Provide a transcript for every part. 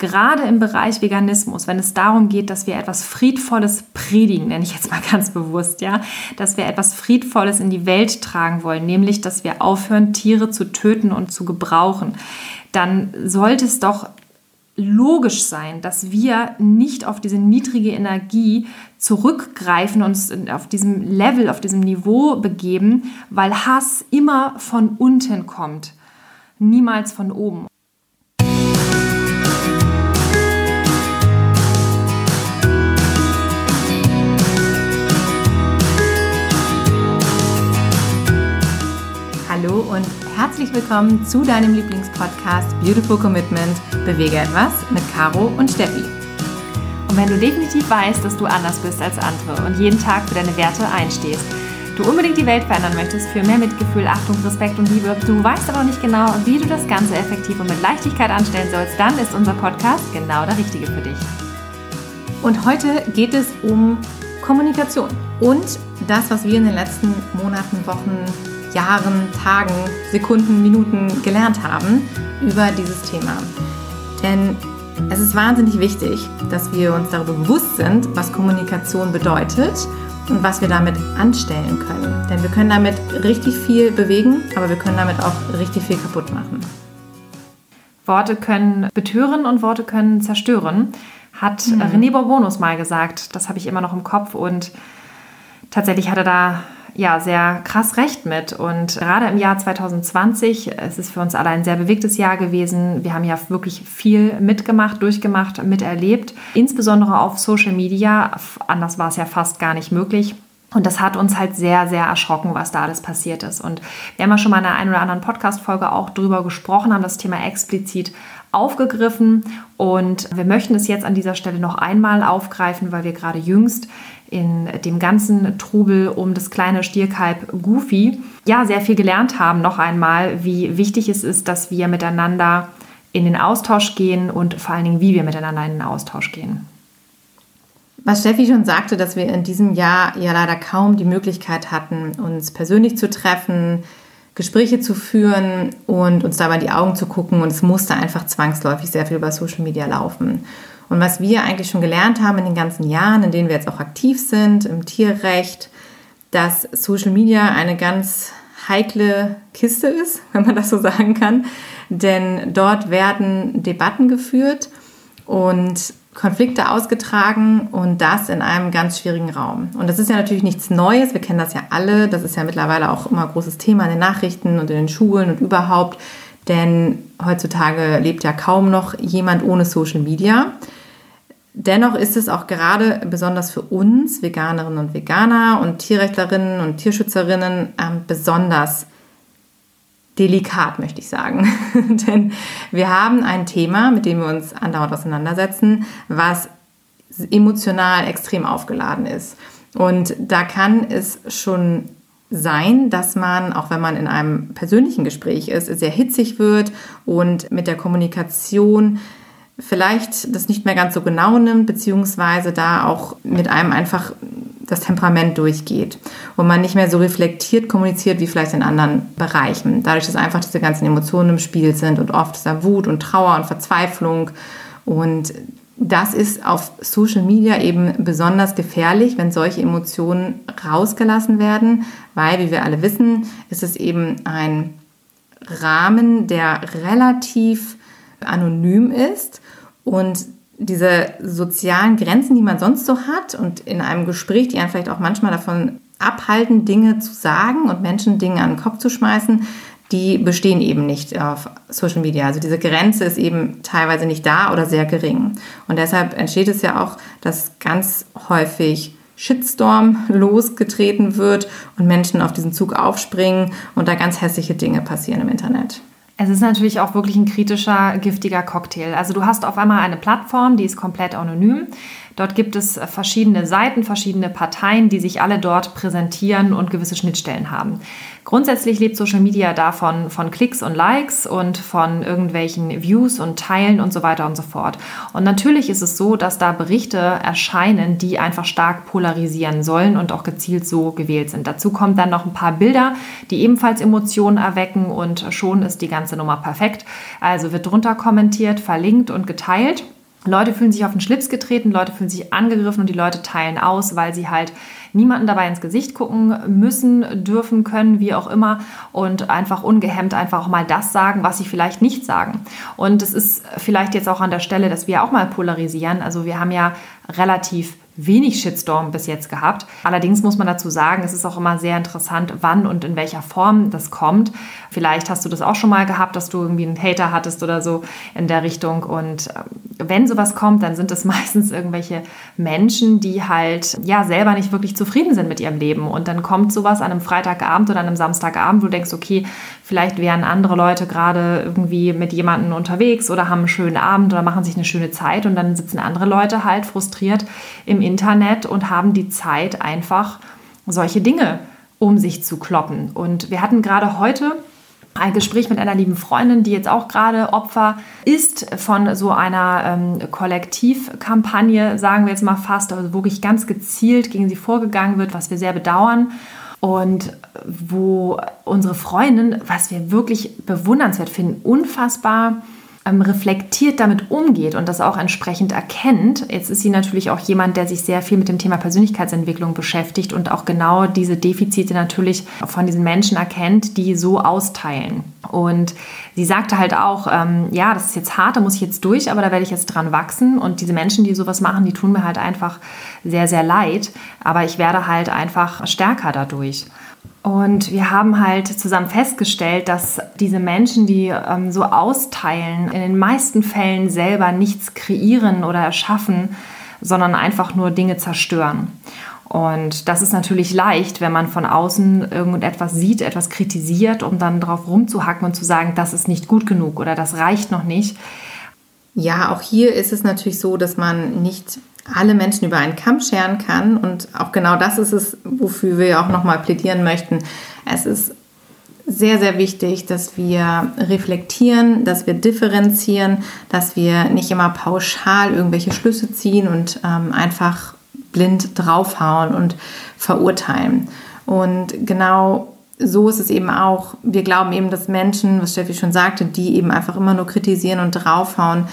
gerade im Bereich Veganismus, wenn es darum geht, dass wir etwas Friedvolles predigen, nenne ich jetzt mal ganz bewusst, ja, dass wir etwas Friedvolles in die Welt tragen wollen, nämlich, dass wir aufhören, Tiere zu töten und zu gebrauchen, dann sollte es doch logisch sein, dass wir nicht auf diese niedrige Energie zurückgreifen und uns auf diesem Level, auf diesem Niveau begeben, weil Hass immer von unten kommt, niemals von oben. Hallo und herzlich willkommen zu deinem Lieblingspodcast Beautiful Commitment Bewege etwas mit Caro und Steffi. Und wenn du definitiv weißt, dass du anders bist als andere und jeden Tag für deine Werte einstehst, du unbedingt die Welt verändern möchtest für mehr Mitgefühl, Achtung, Respekt und Liebe, du weißt aber noch nicht genau, wie du das Ganze effektiv und mit Leichtigkeit anstellen sollst, dann ist unser Podcast genau der richtige für dich. Und heute geht es um Kommunikation und das, was wir in den letzten Monaten, Wochen Jahren, Tagen, Sekunden, Minuten gelernt haben über dieses Thema. Denn es ist wahnsinnig wichtig, dass wir uns darüber bewusst sind, was Kommunikation bedeutet und was wir damit anstellen können. Denn wir können damit richtig viel bewegen, aber wir können damit auch richtig viel kaputt machen. Worte können betören und Worte können zerstören, hat mhm. René Bourbonus mal gesagt. Das habe ich immer noch im Kopf und tatsächlich hat er da ja sehr krass recht mit. Und gerade im Jahr 2020, es ist für uns alle ein sehr bewegtes Jahr gewesen. Wir haben ja wirklich viel mitgemacht, durchgemacht, miterlebt, insbesondere auf Social Media. Anders war es ja fast gar nicht möglich. Und das hat uns halt sehr, sehr erschrocken, was da alles passiert ist. Und wir haben ja schon mal in einer einen oder anderen Podcast-Folge auch drüber gesprochen, haben das Thema explizit aufgegriffen. Und wir möchten es jetzt an dieser Stelle noch einmal aufgreifen, weil wir gerade jüngst in dem ganzen Trubel um das kleine Stierkalb Goofy ja sehr viel gelernt haben, noch einmal, wie wichtig es ist, dass wir miteinander in den Austausch gehen und vor allen Dingen, wie wir miteinander in den Austausch gehen. Was Steffi schon sagte, dass wir in diesem Jahr ja leider kaum die Möglichkeit hatten, uns persönlich zu treffen, Gespräche zu führen und uns dabei in die Augen zu gucken. Und es musste einfach zwangsläufig sehr viel über Social Media laufen. Und was wir eigentlich schon gelernt haben in den ganzen Jahren, in denen wir jetzt auch aktiv sind, im Tierrecht, dass Social Media eine ganz heikle Kiste ist, wenn man das so sagen kann. Denn dort werden Debatten geführt und Konflikte ausgetragen und das in einem ganz schwierigen Raum. Und das ist ja natürlich nichts Neues, wir kennen das ja alle, das ist ja mittlerweile auch immer großes Thema in den Nachrichten und in den Schulen und überhaupt, denn heutzutage lebt ja kaum noch jemand ohne Social Media. Dennoch ist es auch gerade besonders für uns, Veganerinnen und Veganer und Tierrechtlerinnen und Tierschützerinnen, ähm, besonders delikat, möchte ich sagen. Denn wir haben ein Thema, mit dem wir uns andauernd auseinandersetzen, was emotional extrem aufgeladen ist. Und da kann es schon sein, dass man, auch wenn man in einem persönlichen Gespräch ist, sehr hitzig wird und mit der Kommunikation vielleicht das nicht mehr ganz so genau nimmt, beziehungsweise da auch mit einem einfach das Temperament durchgeht und man nicht mehr so reflektiert kommuniziert wie vielleicht in anderen Bereichen. Dadurch, dass einfach diese ganzen Emotionen im Spiel sind und oft ist da Wut und Trauer und Verzweiflung und das ist auf Social Media eben besonders gefährlich, wenn solche Emotionen rausgelassen werden, weil, wie wir alle wissen, ist es eben ein Rahmen, der relativ anonym ist und diese sozialen Grenzen, die man sonst so hat und in einem Gespräch, die einen vielleicht auch manchmal davon abhalten, Dinge zu sagen und Menschen Dinge an den Kopf zu schmeißen, die bestehen eben nicht auf Social Media. Also diese Grenze ist eben teilweise nicht da oder sehr gering. Und deshalb entsteht es ja auch, dass ganz häufig Shitstorm losgetreten wird und Menschen auf diesen Zug aufspringen und da ganz hässliche Dinge passieren im Internet. Es ist natürlich auch wirklich ein kritischer, giftiger Cocktail. Also du hast auf einmal eine Plattform, die ist komplett anonym. Dort gibt es verschiedene Seiten, verschiedene Parteien, die sich alle dort präsentieren und gewisse Schnittstellen haben. Grundsätzlich lebt Social Media davon von Klicks und Likes und von irgendwelchen Views und Teilen und so weiter und so fort. Und natürlich ist es so, dass da Berichte erscheinen, die einfach stark polarisieren sollen und auch gezielt so gewählt sind. Dazu kommen dann noch ein paar Bilder, die ebenfalls Emotionen erwecken und schon ist die ganze Nummer perfekt. Also wird drunter kommentiert, verlinkt und geteilt. Leute fühlen sich auf den Schlips getreten, Leute fühlen sich angegriffen und die Leute teilen aus, weil sie halt niemanden dabei ins Gesicht gucken müssen, dürfen, können, wie auch immer und einfach ungehemmt einfach auch mal das sagen, was sie vielleicht nicht sagen. Und es ist vielleicht jetzt auch an der Stelle, dass wir auch mal polarisieren. Also wir haben ja relativ wenig Shitstorm bis jetzt gehabt. Allerdings muss man dazu sagen, es ist auch immer sehr interessant, wann und in welcher Form das kommt. Vielleicht hast du das auch schon mal gehabt, dass du irgendwie einen Hater hattest oder so in der Richtung. Und ähm, wenn sowas kommt, dann sind es meistens irgendwelche Menschen, die halt ja selber nicht wirklich zufrieden sind mit ihrem Leben. Und dann kommt sowas an einem Freitagabend oder an einem Samstagabend, wo du denkst, okay, vielleicht wären andere Leute gerade irgendwie mit jemandem unterwegs oder haben einen schönen Abend oder machen sich eine schöne Zeit und dann sitzen andere Leute halt frustriert im Internet und haben die Zeit einfach solche Dinge um sich zu kloppen. Und wir hatten gerade heute ein Gespräch mit einer lieben Freundin, die jetzt auch gerade Opfer ist von so einer ähm, Kollektivkampagne, sagen wir jetzt mal fast, also wirklich ganz gezielt gegen sie vorgegangen wird, was wir sehr bedauern. Und wo unsere Freundin, was wir wirklich bewundernswert finden, unfassbar ähm, reflektiert damit umgeht und das auch entsprechend erkennt. Jetzt ist sie natürlich auch jemand, der sich sehr viel mit dem Thema Persönlichkeitsentwicklung beschäftigt und auch genau diese Defizite natürlich von diesen Menschen erkennt, die so austeilen. Und sie sagte halt auch, ähm, ja, das ist jetzt hart, da muss ich jetzt durch, aber da werde ich jetzt dran wachsen. Und diese Menschen, die sowas machen, die tun mir halt einfach sehr, sehr leid. Aber ich werde halt einfach stärker dadurch. Und wir haben halt zusammen festgestellt, dass diese Menschen, die ähm, so austeilen, in den meisten Fällen selber nichts kreieren oder erschaffen, sondern einfach nur Dinge zerstören. Und das ist natürlich leicht, wenn man von außen irgendetwas sieht, etwas kritisiert, um dann drauf rumzuhacken und zu sagen, das ist nicht gut genug oder das reicht noch nicht. Ja, auch hier ist es natürlich so, dass man nicht alle Menschen über einen Kamm scheren kann. Und auch genau das ist es, wofür wir auch nochmal plädieren möchten. Es ist sehr, sehr wichtig, dass wir reflektieren, dass wir differenzieren, dass wir nicht immer pauschal irgendwelche Schlüsse ziehen und ähm, einfach blind draufhauen und verurteilen. Und genau so ist es eben auch. Wir glauben eben, dass Menschen, was Steffi schon sagte, die eben einfach immer nur kritisieren und draufhauen,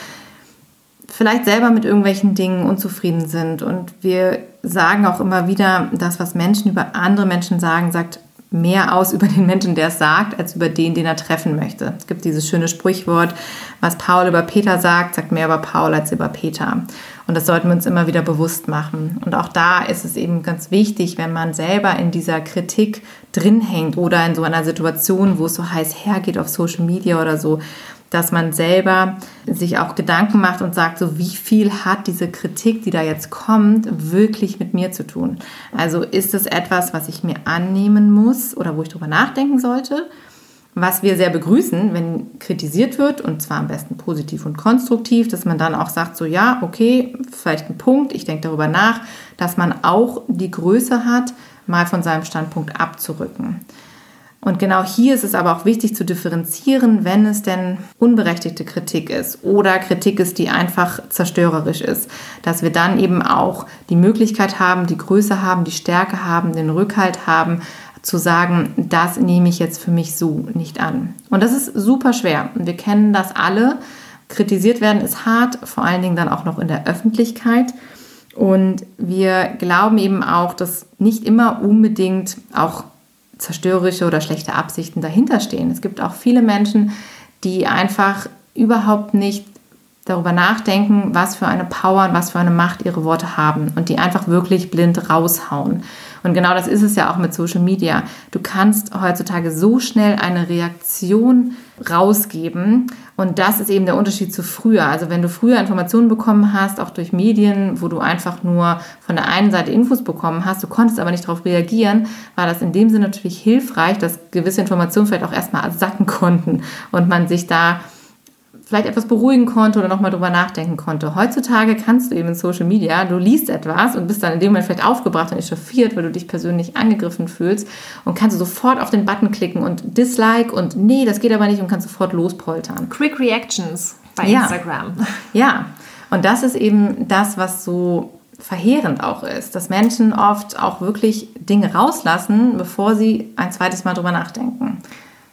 vielleicht selber mit irgendwelchen Dingen unzufrieden sind. Und wir sagen auch immer wieder, das, was Menschen über andere Menschen sagen, sagt mehr aus über den Menschen, der es sagt, als über den, den er treffen möchte. Es gibt dieses schöne Sprichwort, was Paul über Peter sagt, sagt mehr über Paul als über Peter. Und das sollten wir uns immer wieder bewusst machen. Und auch da ist es eben ganz wichtig, wenn man selber in dieser Kritik drin hängt oder in so einer Situation, wo es so heiß hergeht auf Social Media oder so, dass man selber sich auch Gedanken macht und sagt, so wie viel hat diese Kritik, die da jetzt kommt, wirklich mit mir zu tun? Also ist es etwas, was ich mir annehmen muss oder wo ich drüber nachdenken sollte? Was wir sehr begrüßen, wenn kritisiert wird, und zwar am besten positiv und konstruktiv, dass man dann auch sagt, so ja, okay, vielleicht ein Punkt, ich denke darüber nach, dass man auch die Größe hat, mal von seinem Standpunkt abzurücken. Und genau hier ist es aber auch wichtig zu differenzieren, wenn es denn unberechtigte Kritik ist oder Kritik ist, die einfach zerstörerisch ist, dass wir dann eben auch die Möglichkeit haben, die Größe haben, die Stärke haben, den Rückhalt haben, zu sagen, das nehme ich jetzt für mich so nicht an. Und das ist super schwer. Wir kennen das alle. Kritisiert werden ist hart, vor allen Dingen dann auch noch in der Öffentlichkeit. Und wir glauben eben auch, dass nicht immer unbedingt auch zerstörerische oder schlechte Absichten dahinter stehen. Es gibt auch viele Menschen, die einfach überhaupt nicht darüber nachdenken, was für eine Power und was für eine Macht ihre Worte haben und die einfach wirklich blind raushauen. Und genau das ist es ja auch mit Social Media. Du kannst heutzutage so schnell eine Reaktion rausgeben und das ist eben der Unterschied zu früher. Also wenn du früher Informationen bekommen hast, auch durch Medien, wo du einfach nur von der einen Seite Infos bekommen hast, du konntest aber nicht darauf reagieren, war das in dem Sinne natürlich hilfreich, dass gewisse Informationen vielleicht auch erstmal sacken konnten und man sich da vielleicht etwas beruhigen konnte oder nochmal drüber nachdenken konnte. Heutzutage kannst du eben in Social Media, du liest etwas und bist dann in dem Moment vielleicht aufgebracht und echauffiert, weil du dich persönlich angegriffen fühlst und kannst du sofort auf den Button klicken und Dislike und nee, das geht aber nicht und kannst sofort lospoltern. Quick Reactions bei ja. Instagram. Ja, und das ist eben das, was so verheerend auch ist, dass Menschen oft auch wirklich Dinge rauslassen, bevor sie ein zweites Mal drüber nachdenken.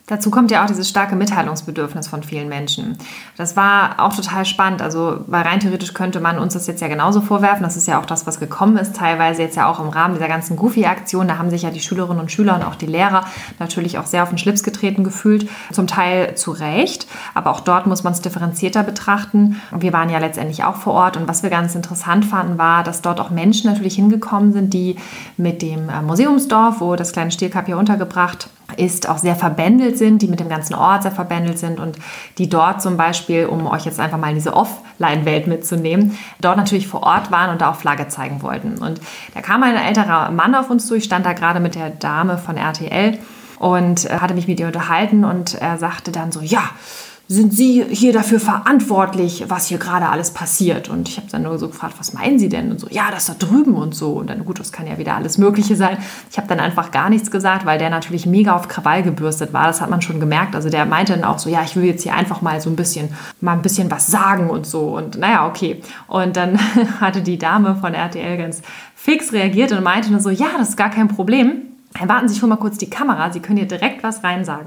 Dazu kommt ja auch dieses starke Mitteilungsbedürfnis von vielen Menschen. Das war auch total spannend. Also, weil rein theoretisch könnte man uns das jetzt ja genauso vorwerfen. Das ist ja auch das, was gekommen ist, teilweise jetzt ja auch im Rahmen dieser ganzen Goofy-Aktion. Da haben sich ja die Schülerinnen und Schüler und auch die Lehrer natürlich auch sehr auf den Schlips getreten gefühlt. Zum Teil zu Recht. Aber auch dort muss man es differenzierter betrachten. Wir waren ja letztendlich auch vor Ort. Und was wir ganz interessant fanden, war, dass dort auch Menschen natürlich hingekommen sind, die mit dem äh, Museumsdorf, wo das kleine Stierkap hier untergebracht ist, auch sehr verbändelt sind, die mit dem ganzen Ort sehr verbändelt sind und die dort zum Beispiel, um euch jetzt einfach mal in diese Offline-Welt mitzunehmen, dort natürlich vor Ort waren und da auch Flagge zeigen wollten. Und da kam ein älterer Mann auf uns zu, ich stand da gerade mit der Dame von RTL und äh, hatte mich mit ihr unterhalten und er sagte dann so, ja, sind Sie hier dafür verantwortlich, was hier gerade alles passiert? Und ich habe dann nur so gefragt, was meinen Sie denn? Und so, ja, das da drüben und so. Und dann, gut, das kann ja wieder alles Mögliche sein. Ich habe dann einfach gar nichts gesagt, weil der natürlich mega auf Krawall gebürstet war. Das hat man schon gemerkt. Also der meinte dann auch so, ja, ich will jetzt hier einfach mal so ein bisschen, mal ein bisschen was sagen und so. Und naja, okay. Und dann hatte die Dame von RTL ganz fix reagiert und meinte nur so, ja, das ist gar kein Problem Erwarten Sie schon mal kurz die Kamera, Sie können hier direkt was reinsagen.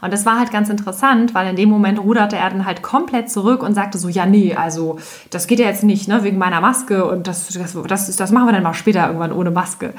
Und das war halt ganz interessant, weil in dem Moment ruderte er dann halt komplett zurück und sagte so, ja, nee, also das geht ja jetzt nicht, ne, wegen meiner Maske und das, das, das, das machen wir dann mal später irgendwann ohne Maske.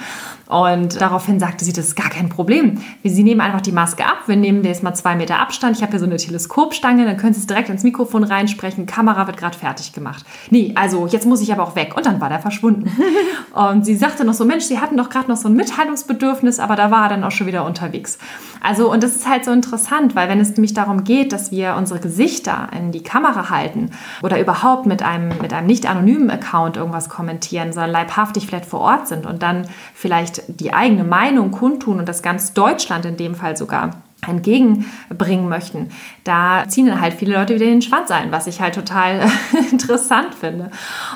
Und daraufhin sagte sie, das ist gar kein Problem. Sie nehmen einfach die Maske ab, wir nehmen jetzt mal zwei Meter Abstand, ich habe hier so eine Teleskopstange, dann können Sie es direkt ins Mikrofon reinsprechen, Kamera wird gerade fertig gemacht. Nee, also jetzt muss ich aber auch weg. Und dann war der verschwunden. und sie sagte noch so, Mensch, Sie hatten doch gerade noch so ein Mitteilungsbedürfnis, aber da war er dann auch schon wieder unterwegs. Also, und das ist halt so interessant, weil wenn es nämlich darum geht, dass wir unsere Gesichter in die Kamera halten oder überhaupt mit einem, mit einem nicht anonymen Account irgendwas kommentieren, sondern leibhaftig vielleicht vor Ort sind und dann vielleicht die eigene Meinung kundtun und das ganz Deutschland in dem Fall sogar entgegenbringen möchten, da ziehen dann halt viele Leute wieder den Schwanz ein, was ich halt total interessant finde.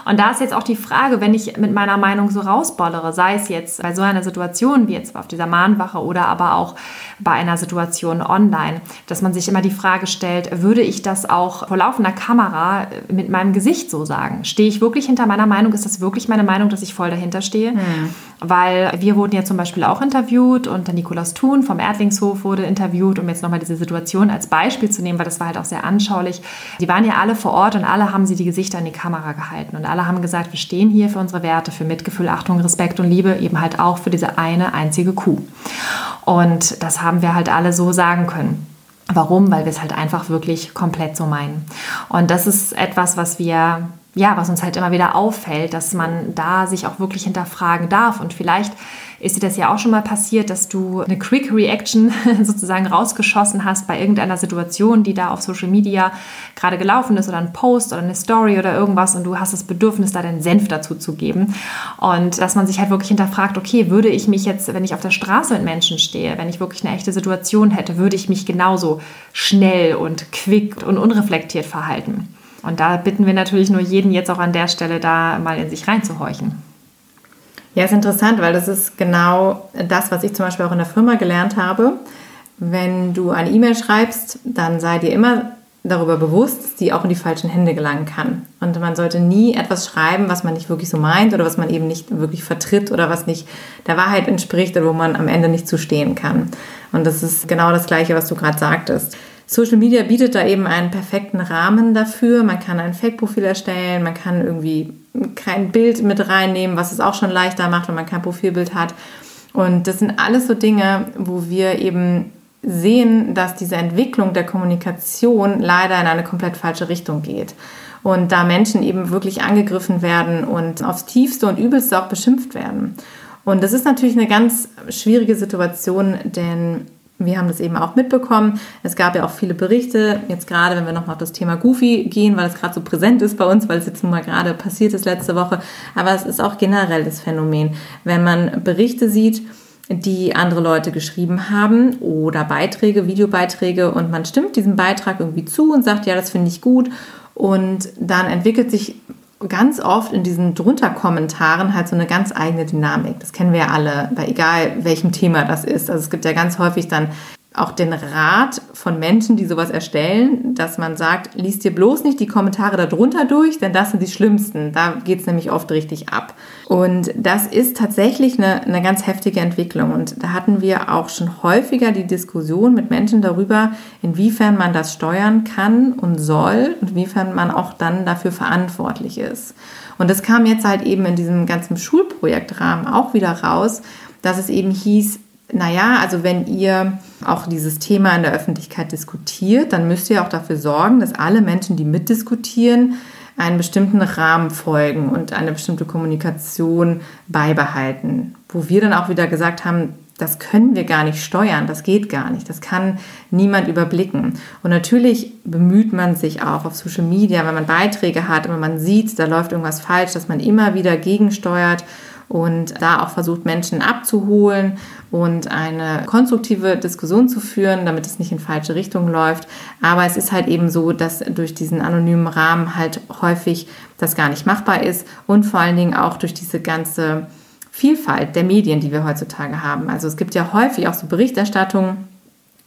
Und da ist jetzt auch die Frage, wenn ich mit meiner Meinung so rausbollere, sei es jetzt bei so einer Situation wie jetzt auf dieser Mahnwache oder aber auch bei einer Situation online, dass man sich immer die Frage stellt, würde ich das auch vor laufender Kamera mit meinem Gesicht so sagen? Stehe ich wirklich hinter meiner Meinung? Ist das wirklich meine Meinung, dass ich voll dahinter stehe? Hm. Weil wir wurden ja zum Beispiel auch interviewt und der Nikolaus Thun vom Erdlingshof wurde interviewt, um jetzt nochmal diese Situation als Beispiel zu nehmen, weil das war halt auch sehr anschaulich. Die waren ja alle vor Ort und alle haben sie die Gesichter in die Kamera gehalten und alle haben gesagt, wir stehen hier für unsere Werte, für Mitgefühl, Achtung, Respekt und Liebe, eben halt auch für diese eine einzige Kuh. Und das haben wir halt alle so sagen können. Warum? Weil wir es halt einfach wirklich komplett so meinen. Und das ist etwas, was wir ja, was uns halt immer wieder auffällt, dass man da sich auch wirklich hinterfragen darf. Und vielleicht ist dir das ja auch schon mal passiert, dass du eine Quick Reaction sozusagen rausgeschossen hast bei irgendeiner Situation, die da auf Social Media gerade gelaufen ist oder ein Post oder eine Story oder irgendwas und du hast das Bedürfnis, da deinen Senf dazu zu geben. Und dass man sich halt wirklich hinterfragt, okay, würde ich mich jetzt, wenn ich auf der Straße mit Menschen stehe, wenn ich wirklich eine echte Situation hätte, würde ich mich genauso schnell und quick und unreflektiert verhalten? Und da bitten wir natürlich nur jeden jetzt auch an der Stelle da mal in sich reinzuhorchen. Ja, ist interessant, weil das ist genau das, was ich zum Beispiel auch in der Firma gelernt habe. Wenn du eine E-Mail schreibst, dann sei dir immer darüber bewusst, dass die auch in die falschen Hände gelangen kann. Und man sollte nie etwas schreiben, was man nicht wirklich so meint oder was man eben nicht wirklich vertritt oder was nicht der Wahrheit entspricht oder wo man am Ende nicht zustehen kann. Und das ist genau das Gleiche, was du gerade sagtest. Social Media bietet da eben einen perfekten Rahmen dafür. Man kann ein Fake-Profil erstellen, man kann irgendwie kein Bild mit reinnehmen, was es auch schon leichter macht, wenn man kein Profilbild hat. Und das sind alles so Dinge, wo wir eben sehen, dass diese Entwicklung der Kommunikation leider in eine komplett falsche Richtung geht. Und da Menschen eben wirklich angegriffen werden und aufs tiefste und übelste auch beschimpft werden. Und das ist natürlich eine ganz schwierige Situation, denn wir haben das eben auch mitbekommen. Es gab ja auch viele Berichte, jetzt gerade, wenn wir nochmal auf das Thema Goofy gehen, weil es gerade so präsent ist bei uns, weil es jetzt nun mal gerade passiert ist letzte Woche. Aber es ist auch generell das Phänomen. Wenn man Berichte sieht, die andere Leute geschrieben haben oder Beiträge, Videobeiträge und man stimmt diesem Beitrag irgendwie zu und sagt, ja, das finde ich gut und dann entwickelt sich ganz oft in diesen drunter Kommentaren halt so eine ganz eigene Dynamik. Das kennen wir ja alle, bei egal welchem Thema das ist. Also es gibt ja ganz häufig dann auch den Rat von Menschen, die sowas erstellen, dass man sagt, liest dir bloß nicht die Kommentare darunter durch, denn das sind die schlimmsten. Da geht es nämlich oft richtig ab. Und das ist tatsächlich eine, eine ganz heftige Entwicklung. Und da hatten wir auch schon häufiger die Diskussion mit Menschen darüber, inwiefern man das steuern kann und soll und inwiefern man auch dann dafür verantwortlich ist. Und das kam jetzt halt eben in diesem ganzen Schulprojektrahmen auch wieder raus, dass es eben hieß, naja, also wenn ihr auch dieses Thema in der Öffentlichkeit diskutiert, dann müsst ihr auch dafür sorgen, dass alle Menschen, die mitdiskutieren, einen bestimmten Rahmen folgen und eine bestimmte Kommunikation beibehalten. Wo wir dann auch wieder gesagt haben, das können wir gar nicht steuern, das geht gar nicht, das kann niemand überblicken. Und natürlich bemüht man sich auch auf Social Media, wenn man Beiträge hat, wenn man sieht, da läuft irgendwas falsch, dass man immer wieder gegensteuert und da auch versucht, Menschen abzuholen und eine konstruktive Diskussion zu führen, damit es nicht in falsche Richtung läuft. Aber es ist halt eben so, dass durch diesen anonymen Rahmen halt häufig das gar nicht machbar ist und vor allen Dingen auch durch diese ganze Vielfalt der Medien, die wir heutzutage haben. Also es gibt ja häufig auch so Berichterstattungen,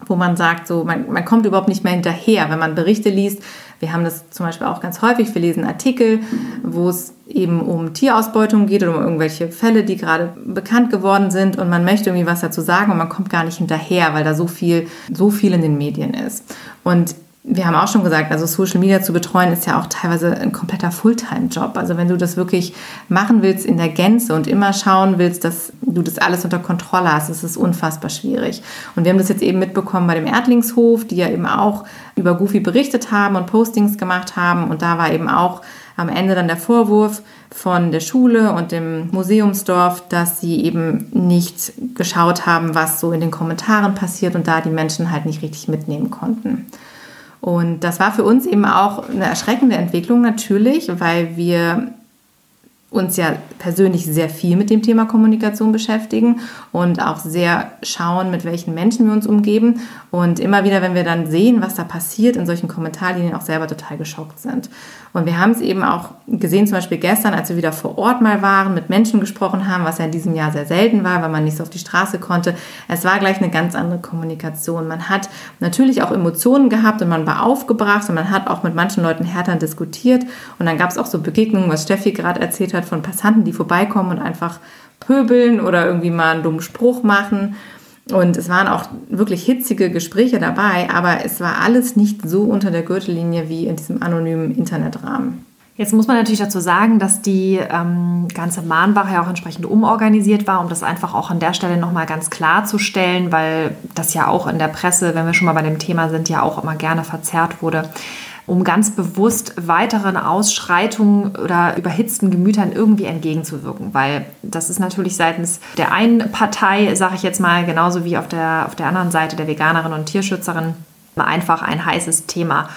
wo man sagt, so man, man kommt überhaupt nicht mehr hinterher, wenn man Berichte liest. Wir haben das zum Beispiel auch ganz häufig. Wir lesen Artikel, wo es eben um Tierausbeutung geht oder um irgendwelche Fälle, die gerade bekannt geworden sind und man möchte irgendwie was dazu sagen und man kommt gar nicht hinterher, weil da so viel, so viel in den Medien ist. Und wir haben auch schon gesagt, also Social Media zu betreuen ist ja auch teilweise ein kompletter Fulltime-Job. Also wenn du das wirklich machen willst in der Gänze und immer schauen willst, dass du das alles unter Kontrolle hast, ist es unfassbar schwierig. Und wir haben das jetzt eben mitbekommen bei dem Erdlingshof, die ja eben auch über Goofy berichtet haben und Postings gemacht haben. Und da war eben auch am Ende dann der Vorwurf von der Schule und dem Museumsdorf, dass sie eben nicht geschaut haben, was so in den Kommentaren passiert und da die Menschen halt nicht richtig mitnehmen konnten. Und das war für uns eben auch eine erschreckende Entwicklung natürlich, weil wir uns ja persönlich sehr viel mit dem Thema Kommunikation beschäftigen und auch sehr schauen, mit welchen Menschen wir uns umgeben. Und immer wieder, wenn wir dann sehen, was da passiert in solchen Kommentarlinien, auch selber total geschockt sind. Und wir haben es eben auch gesehen, zum Beispiel gestern, als wir wieder vor Ort mal waren, mit Menschen gesprochen haben, was ja in diesem Jahr sehr selten war, weil man nicht so auf die Straße konnte. Es war gleich eine ganz andere Kommunikation. Man hat natürlich auch Emotionen gehabt und man war aufgebracht und man hat auch mit manchen Leuten härter diskutiert. Und dann gab es auch so Begegnungen, was Steffi gerade erzählt hat, von Passanten, die vorbeikommen und einfach pöbeln oder irgendwie mal einen dummen Spruch machen. Und es waren auch wirklich hitzige Gespräche dabei, aber es war alles nicht so unter der Gürtellinie wie in diesem anonymen Internetrahmen. Jetzt muss man natürlich dazu sagen, dass die ähm, ganze Mahnwache ja auch entsprechend umorganisiert war, um das einfach auch an der Stelle nochmal ganz klarzustellen, weil das ja auch in der Presse, wenn wir schon mal bei dem Thema sind, ja auch immer gerne verzerrt wurde um ganz bewusst weiteren Ausschreitungen oder überhitzten Gemütern irgendwie entgegenzuwirken. Weil das ist natürlich seitens der einen Partei, sage ich jetzt mal, genauso wie auf der, auf der anderen Seite der Veganerin und Tierschützerin, einfach ein heißes Thema.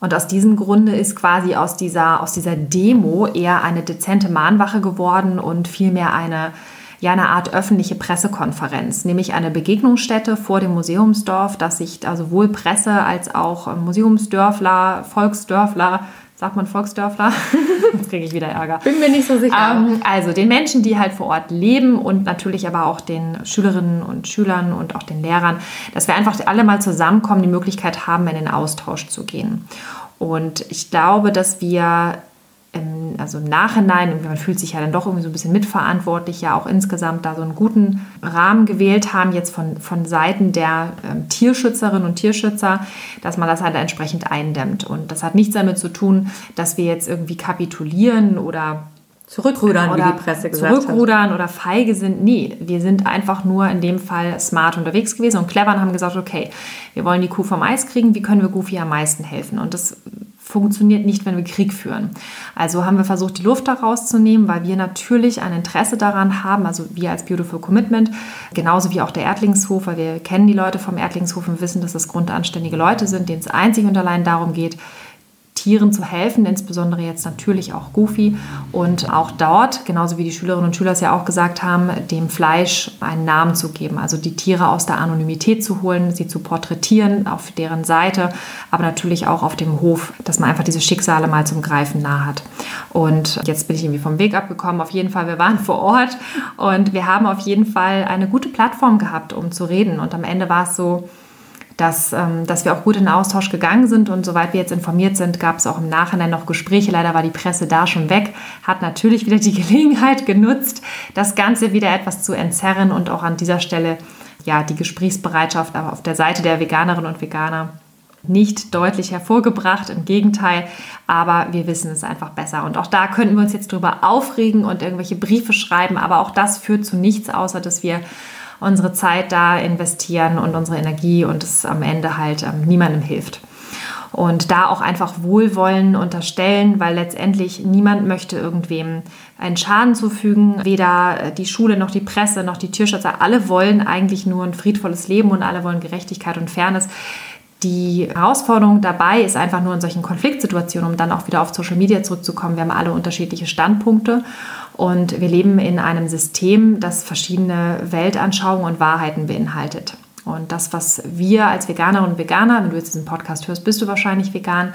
Und aus diesem Grunde ist quasi aus dieser, aus dieser Demo eher eine dezente Mahnwache geworden und vielmehr eine ja eine Art öffentliche Pressekonferenz, nämlich eine Begegnungsstätte vor dem Museumsdorf, dass sich da sowohl Presse als auch Museumsdörfler, Volksdörfler, sagt man Volksdörfler? Jetzt kriege ich wieder Ärger. Bin mir nicht so sicher. Ähm, also den Menschen, die halt vor Ort leben und natürlich aber auch den Schülerinnen und Schülern und auch den Lehrern, dass wir einfach alle mal zusammenkommen, die Möglichkeit haben, in den Austausch zu gehen. Und ich glaube, dass wir im, also im Nachhinein, man fühlt sich ja dann doch irgendwie so ein bisschen mitverantwortlich, ja auch insgesamt da so einen guten Rahmen gewählt haben, jetzt von, von Seiten der ähm, Tierschützerinnen und Tierschützer, dass man das halt entsprechend eindämmt. Und das hat nichts damit zu tun, dass wir jetzt irgendwie kapitulieren oder zurückrudern, oder wie die Presse gesagt zurückrudern hat. oder feige sind. Nee, wir sind einfach nur in dem Fall smart unterwegs gewesen und clever und haben gesagt, okay, wir wollen die Kuh vom Eis kriegen, wie können wir Goofy am meisten helfen? Und das funktioniert nicht, wenn wir Krieg führen. Also haben wir versucht, die Luft da rauszunehmen, weil wir natürlich ein Interesse daran haben, also wir als Beautiful Commitment, genauso wie auch der Erdlingshof, weil wir kennen die Leute vom Erdlingshof und wissen, dass das grundanständige Leute sind, denen es einzig und allein darum geht, Tieren zu helfen, insbesondere jetzt natürlich auch Goofy. Und auch dort, genauso wie die Schülerinnen und Schüler es ja auch gesagt haben, dem Fleisch einen Namen zu geben. Also die Tiere aus der Anonymität zu holen, sie zu porträtieren auf deren Seite, aber natürlich auch auf dem Hof, dass man einfach diese Schicksale mal zum Greifen nah hat. Und jetzt bin ich irgendwie vom Weg abgekommen. Auf jeden Fall, wir waren vor Ort und wir haben auf jeden Fall eine gute Plattform gehabt, um zu reden. Und am Ende war es so, dass, ähm, dass wir auch gut in Austausch gegangen sind und soweit wir jetzt informiert sind, gab es auch im Nachhinein noch Gespräche. Leider war die Presse da schon weg, hat natürlich wieder die Gelegenheit genutzt, das Ganze wieder etwas zu entzerren und auch an dieser Stelle ja die Gesprächsbereitschaft auf der Seite der Veganerinnen und Veganer nicht deutlich hervorgebracht, im Gegenteil, aber wir wissen es einfach besser. Und auch da könnten wir uns jetzt drüber aufregen und irgendwelche Briefe schreiben, aber auch das führt zu nichts, außer dass wir unsere Zeit da investieren und unsere Energie und es am Ende halt ähm, niemandem hilft. Und da auch einfach Wohlwollen unterstellen, weil letztendlich niemand möchte irgendwem einen Schaden zufügen. Weder äh, die Schule noch die Presse noch die Tierschützer. Alle wollen eigentlich nur ein friedvolles Leben und alle wollen Gerechtigkeit und Fairness. Die Herausforderung dabei ist einfach nur in solchen Konfliktsituationen, um dann auch wieder auf Social Media zurückzukommen. Wir haben alle unterschiedliche Standpunkte und wir leben in einem System, das verschiedene Weltanschauungen und Wahrheiten beinhaltet. Und das, was wir als Veganerinnen und Veganer, wenn du jetzt diesen Podcast hörst, bist du wahrscheinlich vegan,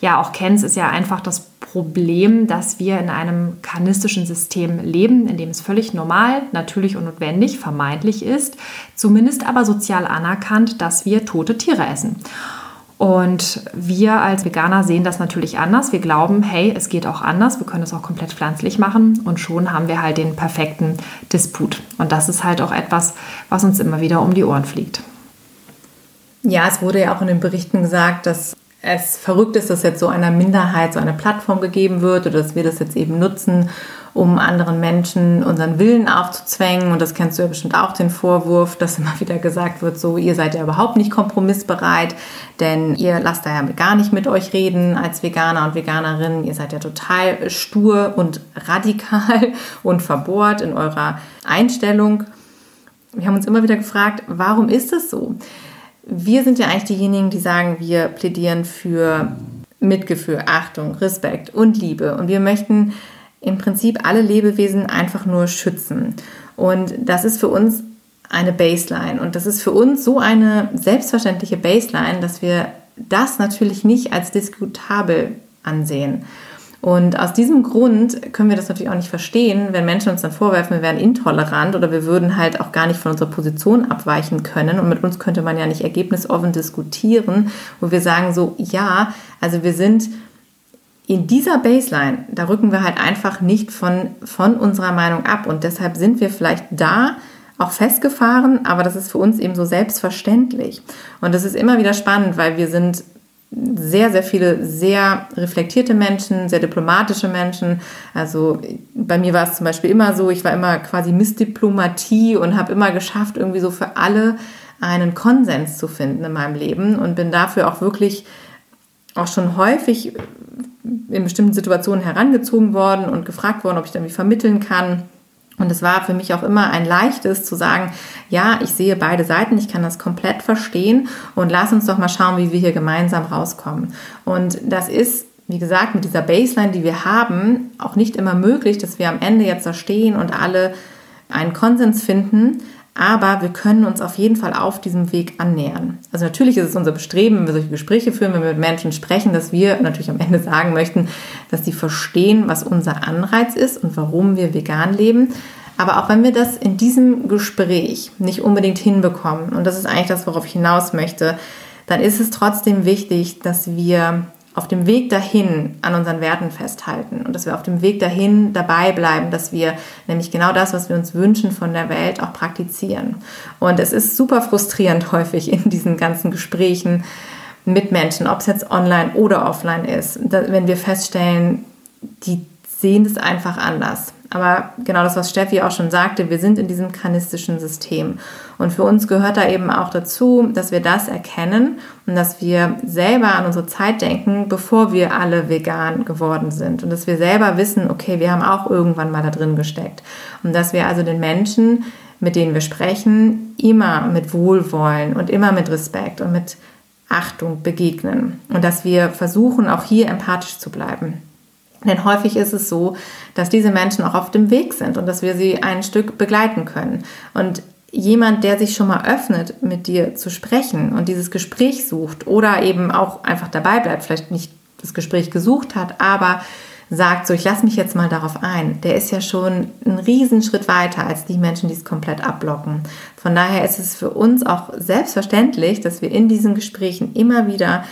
ja auch kennst, ist ja einfach das Problem, dass wir in einem karnistischen System leben, in dem es völlig normal, natürlich und notwendig, vermeintlich ist, zumindest aber sozial anerkannt, dass wir tote Tiere essen. Und wir als Veganer sehen das natürlich anders. Wir glauben, hey, es geht auch anders. Wir können es auch komplett pflanzlich machen. Und schon haben wir halt den perfekten Disput. Und das ist halt auch etwas, was uns immer wieder um die Ohren fliegt. Ja, es wurde ja auch in den Berichten gesagt, dass es verrückt ist, dass jetzt so einer Minderheit so eine Plattform gegeben wird oder dass wir das jetzt eben nutzen, um anderen Menschen unseren Willen aufzuzwängen. Und das kennst du ja bestimmt auch, den Vorwurf, dass immer wieder gesagt wird, so, ihr seid ja überhaupt nicht kompromissbereit, denn ihr lasst da ja gar nicht mit euch reden als Veganer und Veganerin. Ihr seid ja total stur und radikal und verbohrt in eurer Einstellung. Wir haben uns immer wieder gefragt, warum ist es so? Wir sind ja eigentlich diejenigen, die sagen, wir plädieren für Mitgefühl, Achtung, Respekt und Liebe. Und wir möchten im Prinzip alle Lebewesen einfach nur schützen. Und das ist für uns eine Baseline. Und das ist für uns so eine selbstverständliche Baseline, dass wir das natürlich nicht als diskutabel ansehen. Und aus diesem Grund können wir das natürlich auch nicht verstehen, wenn Menschen uns dann vorwerfen, wir wären intolerant oder wir würden halt auch gar nicht von unserer Position abweichen können. Und mit uns könnte man ja nicht ergebnisoffen diskutieren, wo wir sagen so, ja, also wir sind in dieser Baseline, da rücken wir halt einfach nicht von, von unserer Meinung ab. Und deshalb sind wir vielleicht da auch festgefahren, aber das ist für uns eben so selbstverständlich. Und das ist immer wieder spannend, weil wir sind sehr, sehr viele sehr reflektierte Menschen, sehr diplomatische Menschen. Also bei mir war es zum Beispiel immer so, ich war immer quasi Miss Diplomatie und habe immer geschafft, irgendwie so für alle einen Konsens zu finden in meinem Leben und bin dafür auch wirklich auch schon häufig in bestimmten Situationen herangezogen worden und gefragt worden, ob ich irgendwie vermitteln kann. Und es war für mich auch immer ein leichtes zu sagen, ja, ich sehe beide Seiten, ich kann das komplett verstehen und lass uns doch mal schauen, wie wir hier gemeinsam rauskommen. Und das ist, wie gesagt, mit dieser Baseline, die wir haben, auch nicht immer möglich, dass wir am Ende jetzt da stehen und alle einen Konsens finden. Aber wir können uns auf jeden Fall auf diesem Weg annähern. Also natürlich ist es unser Bestreben, wenn wir solche Gespräche führen, wenn wir mit Menschen sprechen, dass wir natürlich am Ende sagen möchten, dass sie verstehen, was unser Anreiz ist und warum wir vegan leben. Aber auch wenn wir das in diesem Gespräch nicht unbedingt hinbekommen, und das ist eigentlich das, worauf ich hinaus möchte, dann ist es trotzdem wichtig, dass wir auf dem Weg dahin an unseren Werten festhalten und dass wir auf dem Weg dahin dabei bleiben, dass wir nämlich genau das, was wir uns wünschen von der Welt, auch praktizieren. Und es ist super frustrierend häufig in diesen ganzen Gesprächen mit Menschen, ob es jetzt online oder offline ist, wenn wir feststellen, die sehen es einfach anders. Aber genau das, was Steffi auch schon sagte, wir sind in diesem kanistischen System. Und für uns gehört da eben auch dazu, dass wir das erkennen und dass wir selber an unsere Zeit denken, bevor wir alle vegan geworden sind. Und dass wir selber wissen, okay, wir haben auch irgendwann mal da drin gesteckt. Und dass wir also den Menschen, mit denen wir sprechen, immer mit Wohlwollen und immer mit Respekt und mit Achtung begegnen und dass wir versuchen, auch hier empathisch zu bleiben. Denn häufig ist es so, dass diese Menschen auch auf dem Weg sind und dass wir sie ein Stück begleiten können. Und jemand, der sich schon mal öffnet, mit dir zu sprechen und dieses Gespräch sucht oder eben auch einfach dabei bleibt, vielleicht nicht das Gespräch gesucht hat, aber sagt, so ich lasse mich jetzt mal darauf ein, der ist ja schon einen Riesenschritt weiter als die Menschen, die es komplett abblocken. Von daher ist es für uns auch selbstverständlich, dass wir in diesen Gesprächen immer wieder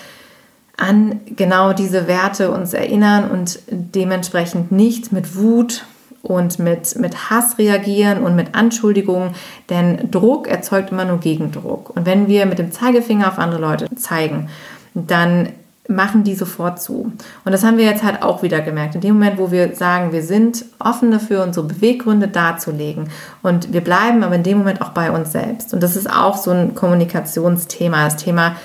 an genau diese Werte uns erinnern und dementsprechend nicht mit Wut und mit, mit Hass reagieren und mit Anschuldigungen, denn Druck erzeugt immer nur Gegendruck. Und wenn wir mit dem Zeigefinger auf andere Leute zeigen, dann machen die sofort zu. Und das haben wir jetzt halt auch wieder gemerkt. In dem Moment, wo wir sagen, wir sind offen dafür, unsere Beweggründe darzulegen und wir bleiben aber in dem Moment auch bei uns selbst. Und das ist auch so ein Kommunikationsthema, das Thema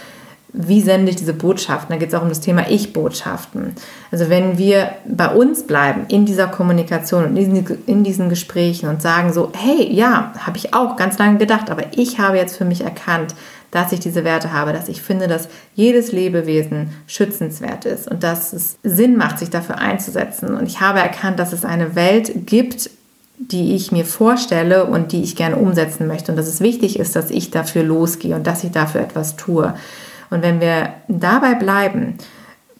wie sende ich diese Botschaften? Da geht es auch um das Thema Ich-Botschaften. Also wenn wir bei uns bleiben in dieser Kommunikation und in diesen, in diesen Gesprächen und sagen so, hey, ja, habe ich auch ganz lange gedacht, aber ich habe jetzt für mich erkannt, dass ich diese Werte habe, dass ich finde, dass jedes Lebewesen schützenswert ist und dass es Sinn macht, sich dafür einzusetzen. Und ich habe erkannt, dass es eine Welt gibt, die ich mir vorstelle und die ich gerne umsetzen möchte. Und dass es wichtig ist, dass ich dafür losgehe und dass ich dafür etwas tue. Und wenn wir dabei bleiben,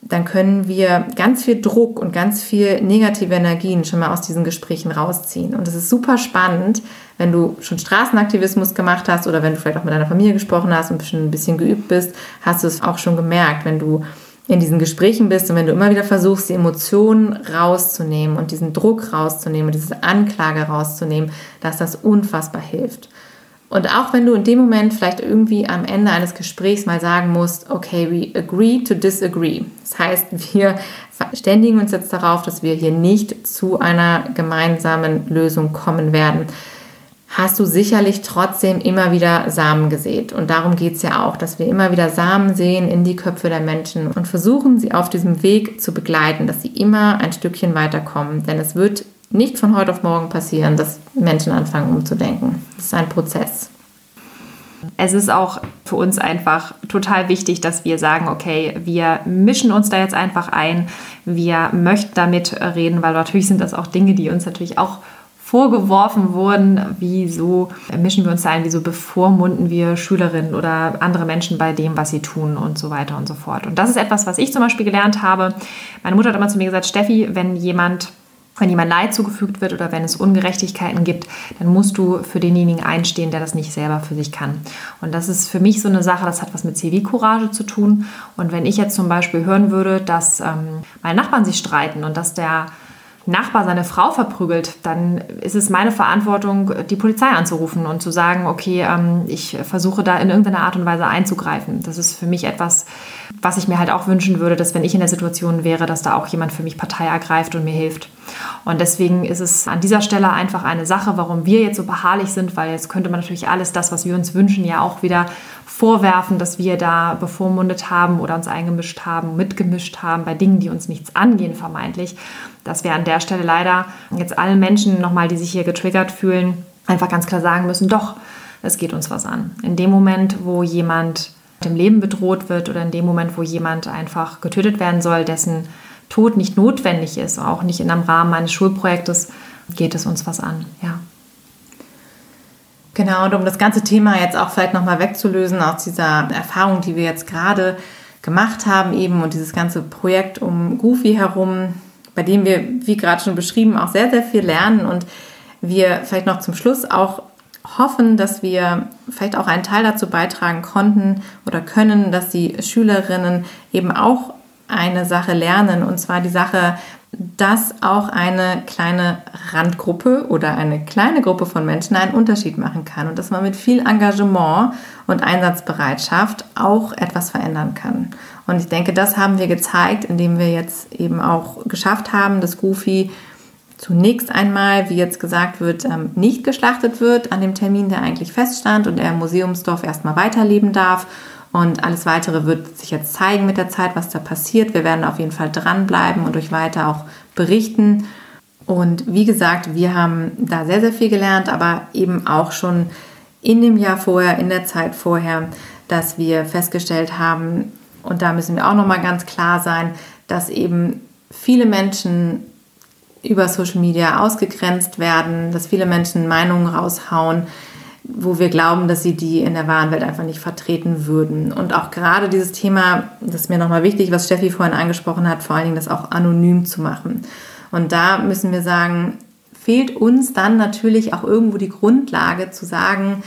dann können wir ganz viel Druck und ganz viel negative Energien schon mal aus diesen Gesprächen rausziehen. Und es ist super spannend, wenn du schon Straßenaktivismus gemacht hast oder wenn du vielleicht auch mit deiner Familie gesprochen hast und schon ein bisschen geübt bist, hast du es auch schon gemerkt, wenn du in diesen Gesprächen bist und wenn du immer wieder versuchst, die Emotionen rauszunehmen und diesen Druck rauszunehmen und diese Anklage rauszunehmen, dass das unfassbar hilft. Und auch wenn du in dem Moment vielleicht irgendwie am Ende eines Gesprächs mal sagen musst, okay, we agree to disagree. Das heißt, wir verständigen uns jetzt darauf, dass wir hier nicht zu einer gemeinsamen Lösung kommen werden. Hast du sicherlich trotzdem immer wieder Samen gesät. Und darum geht es ja auch, dass wir immer wieder Samen sehen in die Köpfe der Menschen und versuchen, sie auf diesem Weg zu begleiten, dass sie immer ein Stückchen weiterkommen. Denn es wird nicht von heute auf morgen passieren, dass Menschen anfangen umzudenken. Das ist ein Prozess. Es ist auch für uns einfach total wichtig, dass wir sagen, okay, wir mischen uns da jetzt einfach ein, wir möchten damit reden, weil natürlich sind das auch Dinge, die uns natürlich auch vorgeworfen wurden, wieso mischen wir uns da ein, wieso bevormunden wir Schülerinnen oder andere Menschen bei dem, was sie tun und so weiter und so fort. Und das ist etwas, was ich zum Beispiel gelernt habe. Meine Mutter hat immer zu mir gesagt, Steffi, wenn jemand wenn jemand Leid zugefügt wird oder wenn es Ungerechtigkeiten gibt, dann musst du für denjenigen einstehen, der das nicht selber für sich kann. Und das ist für mich so eine Sache, das hat was mit Zivilcourage zu tun. Und wenn ich jetzt zum Beispiel hören würde, dass ähm, meine Nachbarn sich streiten und dass der Nachbar seine Frau verprügelt, dann ist es meine Verantwortung, die Polizei anzurufen und zu sagen, okay, ähm, ich versuche da in irgendeiner Art und Weise einzugreifen. Das ist für mich etwas, was ich mir halt auch wünschen würde, dass wenn ich in der Situation wäre, dass da auch jemand für mich Partei ergreift und mir hilft. Und deswegen ist es an dieser Stelle einfach eine Sache, warum wir jetzt so beharrlich sind, weil jetzt könnte man natürlich alles das, was wir uns wünschen, ja auch wieder vorwerfen, dass wir da bevormundet haben oder uns eingemischt haben, mitgemischt haben bei Dingen, die uns nichts angehen, vermeintlich. Dass wir an der Stelle leider jetzt allen Menschen nochmal, die sich hier getriggert fühlen, einfach ganz klar sagen müssen, doch, es geht uns was an. In dem Moment, wo jemand dem Leben bedroht wird oder in dem Moment, wo jemand einfach getötet werden soll, dessen Tod nicht notwendig ist, auch nicht in einem Rahmen eines Schulprojektes, geht es uns was an. Ja. Genau, und um das ganze Thema jetzt auch vielleicht nochmal wegzulösen aus dieser Erfahrung, die wir jetzt gerade gemacht haben eben und dieses ganze Projekt um Goofy herum, bei dem wir, wie gerade schon beschrieben, auch sehr, sehr viel lernen und wir vielleicht noch zum Schluss auch hoffen, dass wir vielleicht auch einen Teil dazu beitragen konnten oder können, dass die Schülerinnen eben auch eine Sache lernen, und zwar die Sache, dass auch eine kleine Randgruppe oder eine kleine Gruppe von Menschen einen Unterschied machen kann und dass man mit viel Engagement und Einsatzbereitschaft auch etwas verändern kann. Und ich denke, das haben wir gezeigt, indem wir jetzt eben auch geschafft haben, dass Goofy zunächst einmal, wie jetzt gesagt wird, ähm, nicht geschlachtet wird an dem Termin, der eigentlich feststand und er im Museumsdorf erstmal weiterleben darf und alles weitere wird sich jetzt zeigen mit der Zeit, was da passiert. Wir werden auf jeden Fall dranbleiben und euch weiter auch berichten. Und wie gesagt, wir haben da sehr, sehr viel gelernt, aber eben auch schon in dem Jahr vorher, in der Zeit vorher, dass wir festgestellt haben, und da müssen wir auch nochmal ganz klar sein, dass eben viele Menschen über Social Media ausgegrenzt werden, dass viele Menschen Meinungen raushauen, wo wir glauben, dass sie die in der wahren Welt einfach nicht vertreten würden. Und auch gerade dieses Thema, das ist mir nochmal wichtig, was Steffi vorhin angesprochen hat, vor allen Dingen das auch anonym zu machen. Und da müssen wir sagen, fehlt uns dann natürlich auch irgendwo die Grundlage zu sagen,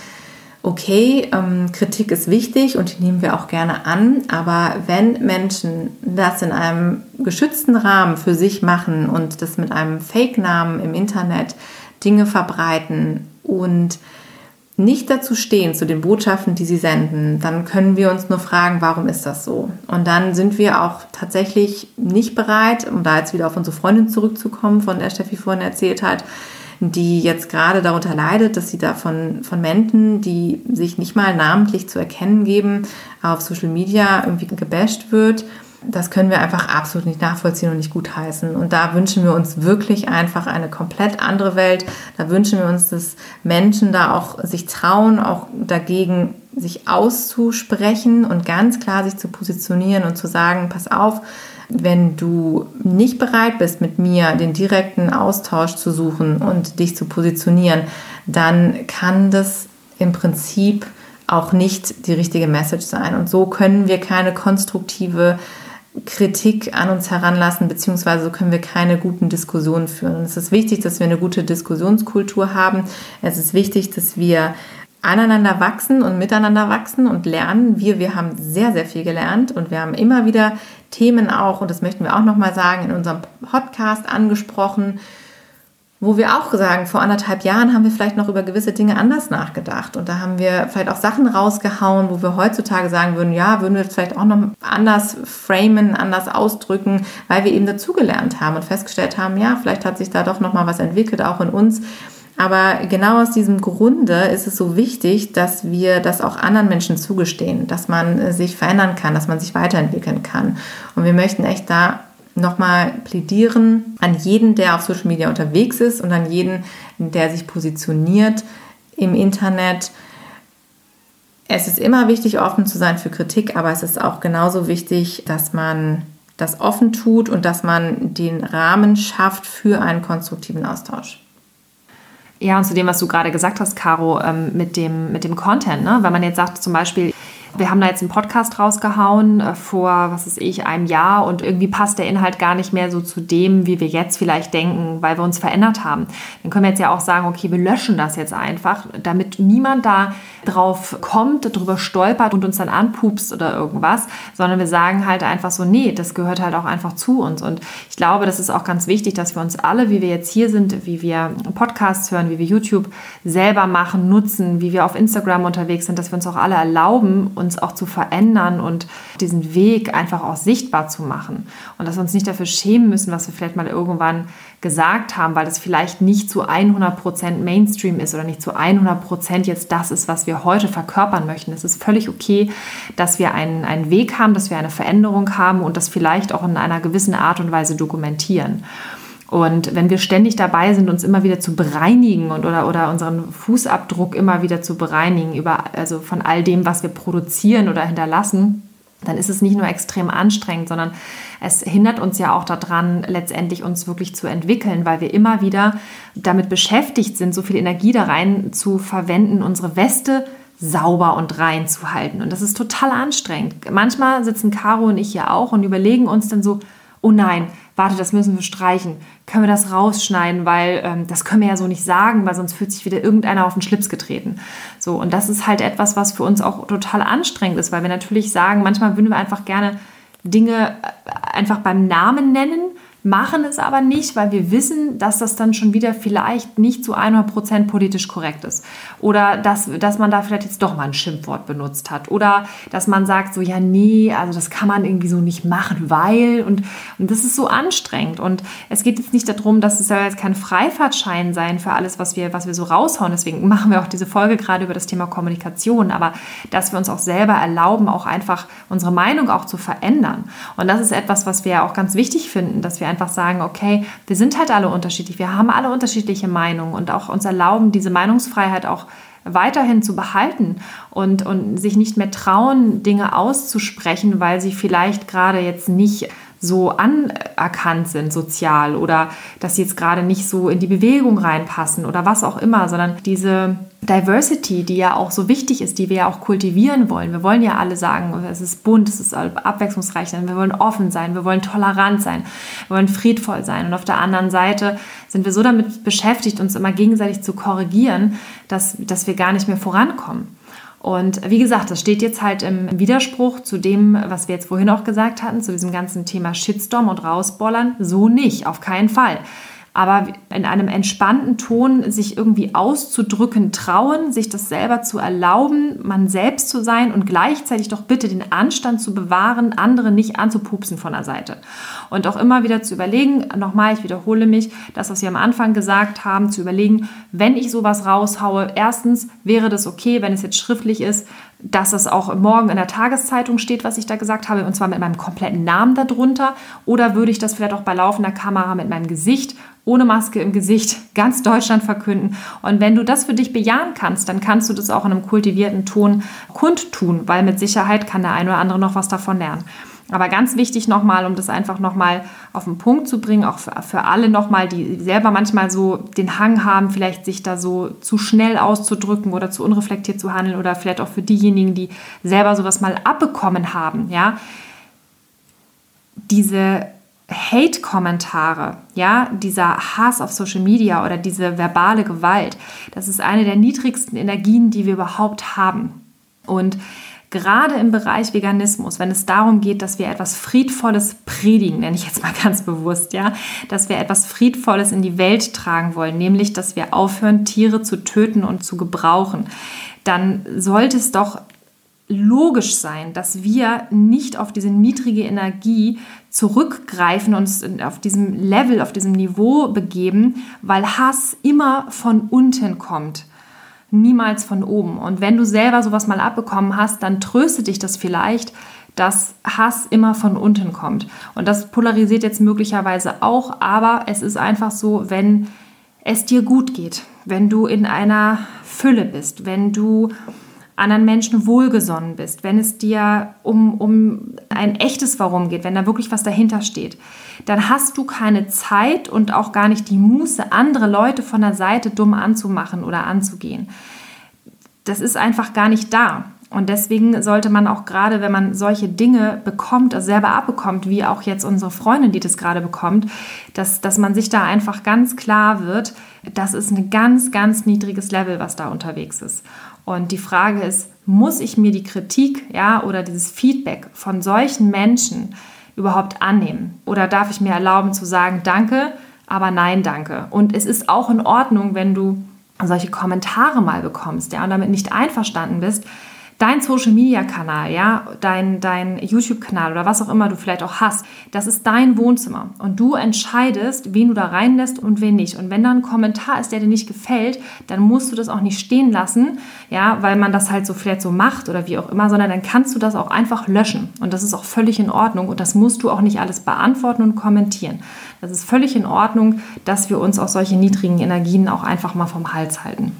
okay, ähm, Kritik ist wichtig und die nehmen wir auch gerne an, aber wenn Menschen das in einem geschützten Rahmen für sich machen und das mit einem Fake-Namen im Internet Dinge verbreiten und nicht dazu stehen, zu den Botschaften, die sie senden, dann können wir uns nur fragen, warum ist das so? Und dann sind wir auch tatsächlich nicht bereit, um da jetzt wieder auf unsere Freundin zurückzukommen, von der Steffi vorhin erzählt hat, die jetzt gerade darunter leidet, dass sie da von, von Menschen, die sich nicht mal namentlich zu erkennen geben, auf Social Media irgendwie gebasht wird. Das können wir einfach absolut nicht nachvollziehen und nicht gutheißen. Und da wünschen wir uns wirklich einfach eine komplett andere Welt. Da wünschen wir uns, dass Menschen da auch sich trauen, auch dagegen sich auszusprechen und ganz klar sich zu positionieren und zu sagen, pass auf, wenn du nicht bereit bist, mit mir den direkten Austausch zu suchen und dich zu positionieren, dann kann das im Prinzip auch nicht die richtige Message sein. Und so können wir keine konstruktive Kritik an uns heranlassen, beziehungsweise so können wir keine guten Diskussionen führen. Und es ist wichtig, dass wir eine gute Diskussionskultur haben. Es ist wichtig, dass wir aneinander wachsen und miteinander wachsen und lernen. Wir, wir haben sehr, sehr viel gelernt und wir haben immer wieder Themen auch, und das möchten wir auch nochmal sagen, in unserem Podcast angesprochen, wo wir auch sagen, vor anderthalb Jahren haben wir vielleicht noch über gewisse Dinge anders nachgedacht. Und da haben wir vielleicht auch Sachen rausgehauen, wo wir heutzutage sagen würden, ja, würden wir vielleicht auch noch anders framen, anders ausdrücken, weil wir eben dazugelernt haben und festgestellt haben, ja, vielleicht hat sich da doch nochmal was entwickelt, auch in uns. Aber genau aus diesem Grunde ist es so wichtig, dass wir das auch anderen Menschen zugestehen, dass man äh, sich verändern kann, dass man sich weiterentwickeln kann. Und wir möchten echt da nochmal plädieren an jeden, der auf Social Media unterwegs ist und an jeden, der sich positioniert im Internet. Es ist immer wichtig, offen zu sein für Kritik, aber es ist auch genauso wichtig, dass man das offen tut und dass man den Rahmen schafft für einen konstruktiven Austausch. Ja, und zu dem, was du gerade gesagt hast, Caro, ähm, mit, dem, mit dem Content, ne? weil man jetzt sagt zum Beispiel, wir haben da jetzt einen Podcast rausgehauen äh, vor, was weiß ich, einem Jahr und irgendwie passt der Inhalt gar nicht mehr so zu dem, wie wir jetzt vielleicht denken, weil wir uns verändert haben. Dann können wir jetzt ja auch sagen, okay, wir löschen das jetzt einfach, damit niemand da drauf kommt, drüber stolpert und uns dann anpupst oder irgendwas, sondern wir sagen halt einfach so, nee, das gehört halt auch einfach zu uns. Und ich glaube, das ist auch ganz wichtig, dass wir uns alle, wie wir jetzt hier sind, wie wir Podcasts hören, wie wir YouTube selber machen, nutzen, wie wir auf Instagram unterwegs sind, dass wir uns auch alle erlauben, uns auch zu verändern und diesen Weg einfach auch sichtbar zu machen. Und dass wir uns nicht dafür schämen müssen, was wir vielleicht mal irgendwann gesagt haben, weil das vielleicht nicht zu 100% Mainstream ist oder nicht zu 100% jetzt das ist, was wir heute verkörpern möchten. Es ist völlig okay, dass wir einen, einen Weg haben, dass wir eine Veränderung haben und das vielleicht auch in einer gewissen Art und Weise dokumentieren. Und wenn wir ständig dabei sind, uns immer wieder zu bereinigen und oder, oder unseren Fußabdruck immer wieder zu bereinigen, über, also von all dem, was wir produzieren oder hinterlassen, dann ist es nicht nur extrem anstrengend, sondern es hindert uns ja auch daran, letztendlich uns wirklich zu entwickeln, weil wir immer wieder damit beschäftigt sind, so viel Energie da rein zu verwenden, unsere Weste sauber und rein zu halten. Und das ist total anstrengend. Manchmal sitzen Caro und ich hier auch und überlegen uns dann so, oh nein, warte, das müssen wir streichen. Können wir das rausschneiden, weil ähm, das können wir ja so nicht sagen, weil sonst fühlt sich wieder irgendeiner auf den Schlips getreten. So, und das ist halt etwas, was für uns auch total anstrengend ist, weil wir natürlich sagen, manchmal würden wir einfach gerne Dinge äh, einfach beim Namen nennen machen es aber nicht, weil wir wissen, dass das dann schon wieder vielleicht nicht zu 100% politisch korrekt ist. Oder dass, dass man da vielleicht jetzt doch mal ein Schimpfwort benutzt hat. Oder dass man sagt so, ja, nee, also das kann man irgendwie so nicht machen, weil. Und, und das ist so anstrengend. Und es geht jetzt nicht darum, dass es ja jetzt kein Freifahrtschein sein für alles, was wir, was wir so raushauen. Deswegen machen wir auch diese Folge gerade über das Thema Kommunikation. Aber dass wir uns auch selber erlauben, auch einfach unsere Meinung auch zu verändern. Und das ist etwas, was wir auch ganz wichtig finden, dass wir einfach sagen, okay, wir sind halt alle unterschiedlich, wir haben alle unterschiedliche Meinungen und auch uns erlauben, diese Meinungsfreiheit auch weiterhin zu behalten und, und sich nicht mehr trauen, Dinge auszusprechen, weil sie vielleicht gerade jetzt nicht so anerkannt sind sozial oder dass sie jetzt gerade nicht so in die Bewegung reinpassen oder was auch immer, sondern diese Diversity, die ja auch so wichtig ist, die wir ja auch kultivieren wollen. Wir wollen ja alle sagen, es ist bunt, es ist abwechslungsreich, wir wollen offen sein, wir wollen tolerant sein, wir wollen friedvoll sein. Und auf der anderen Seite sind wir so damit beschäftigt, uns immer gegenseitig zu korrigieren, dass, dass wir gar nicht mehr vorankommen. Und wie gesagt, das steht jetzt halt im Widerspruch zu dem, was wir jetzt vorhin auch gesagt hatten, zu diesem ganzen Thema Shitstorm und rausbollern. So nicht, auf keinen Fall aber in einem entspannten Ton sich irgendwie auszudrücken trauen, sich das selber zu erlauben, man selbst zu sein und gleichzeitig doch bitte den Anstand zu bewahren, andere nicht anzupupsen von der Seite. Und auch immer wieder zu überlegen, nochmal, ich wiederhole mich, das, was wir am Anfang gesagt haben, zu überlegen, wenn ich sowas raushaue, erstens wäre das okay, wenn es jetzt schriftlich ist, dass es auch morgen in der Tageszeitung steht, was ich da gesagt habe, und zwar mit meinem kompletten Namen darunter, oder würde ich das vielleicht auch bei laufender Kamera mit meinem Gesicht ohne Maske im Gesicht ganz Deutschland verkünden. Und wenn du das für dich bejahen kannst, dann kannst du das auch in einem kultivierten Ton kundtun, weil mit Sicherheit kann der eine oder andere noch was davon lernen. Aber ganz wichtig nochmal, um das einfach nochmal auf den Punkt zu bringen, auch für, für alle nochmal, die selber manchmal so den Hang haben, vielleicht sich da so zu schnell auszudrücken oder zu unreflektiert zu handeln oder vielleicht auch für diejenigen, die selber sowas mal abbekommen haben, ja. Diese Hate-Kommentare, ja, dieser Hass auf Social Media oder diese verbale Gewalt, das ist eine der niedrigsten Energien, die wir überhaupt haben. Und gerade im Bereich Veganismus, wenn es darum geht, dass wir etwas Friedvolles predigen, nenne ich jetzt mal ganz bewusst, ja, dass wir etwas Friedvolles in die Welt tragen wollen, nämlich, dass wir aufhören, Tiere zu töten und zu gebrauchen, dann sollte es doch logisch sein, dass wir nicht auf diese niedrige Energie zurückgreifen und uns auf diesem Level, auf diesem Niveau begeben, weil Hass immer von unten kommt, niemals von oben. Und wenn du selber sowas mal abbekommen hast, dann tröstet dich das vielleicht, dass Hass immer von unten kommt. Und das polarisiert jetzt möglicherweise auch, aber es ist einfach so, wenn es dir gut geht, wenn du in einer Fülle bist, wenn du anderen Menschen wohlgesonnen bist, wenn es dir um, um ein echtes Warum geht, wenn da wirklich was dahinter steht, dann hast du keine Zeit und auch gar nicht die Muße, andere Leute von der Seite dumm anzumachen oder anzugehen. Das ist einfach gar nicht da. Und deswegen sollte man auch gerade, wenn man solche Dinge bekommt, also selber abbekommt, wie auch jetzt unsere Freundin, die das gerade bekommt, dass, dass man sich da einfach ganz klar wird, das ist ein ganz, ganz niedriges Level, was da unterwegs ist. Und die Frage ist, muss ich mir die Kritik ja, oder dieses Feedback von solchen Menschen überhaupt annehmen? Oder darf ich mir erlauben zu sagen, danke, aber nein, danke? Und es ist auch in Ordnung, wenn du solche Kommentare mal bekommst ja, und damit nicht einverstanden bist, dein Social Media Kanal, ja, dein, dein YouTube Kanal oder was auch immer du vielleicht auch hast, das ist dein Wohnzimmer und du entscheidest, wen du da reinlässt und wen nicht. Und wenn da ein Kommentar ist, der dir nicht gefällt, dann musst du das auch nicht stehen lassen, ja, weil man das halt so vielleicht so macht oder wie auch immer, sondern dann kannst du das auch einfach löschen und das ist auch völlig in Ordnung und das musst du auch nicht alles beantworten und kommentieren. Das ist völlig in Ordnung, dass wir uns auch solche niedrigen Energien auch einfach mal vom Hals halten.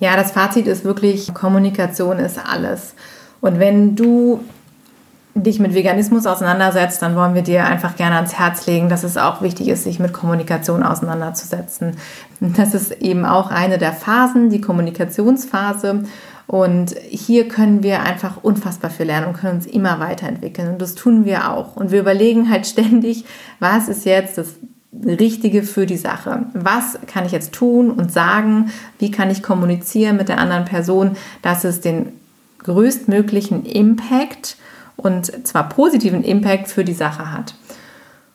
Ja, das Fazit ist wirklich, Kommunikation ist alles. Und wenn du dich mit Veganismus auseinandersetzt, dann wollen wir dir einfach gerne ans Herz legen, dass es auch wichtig ist, sich mit Kommunikation auseinanderzusetzen. Das ist eben auch eine der Phasen, die Kommunikationsphase. Und hier können wir einfach unfassbar viel lernen und können uns immer weiterentwickeln. Und das tun wir auch. Und wir überlegen halt ständig, was ist jetzt das Richtige für die Sache. Was kann ich jetzt tun und sagen? Wie kann ich kommunizieren mit der anderen Person, dass es den größtmöglichen Impact und zwar positiven Impact für die Sache hat?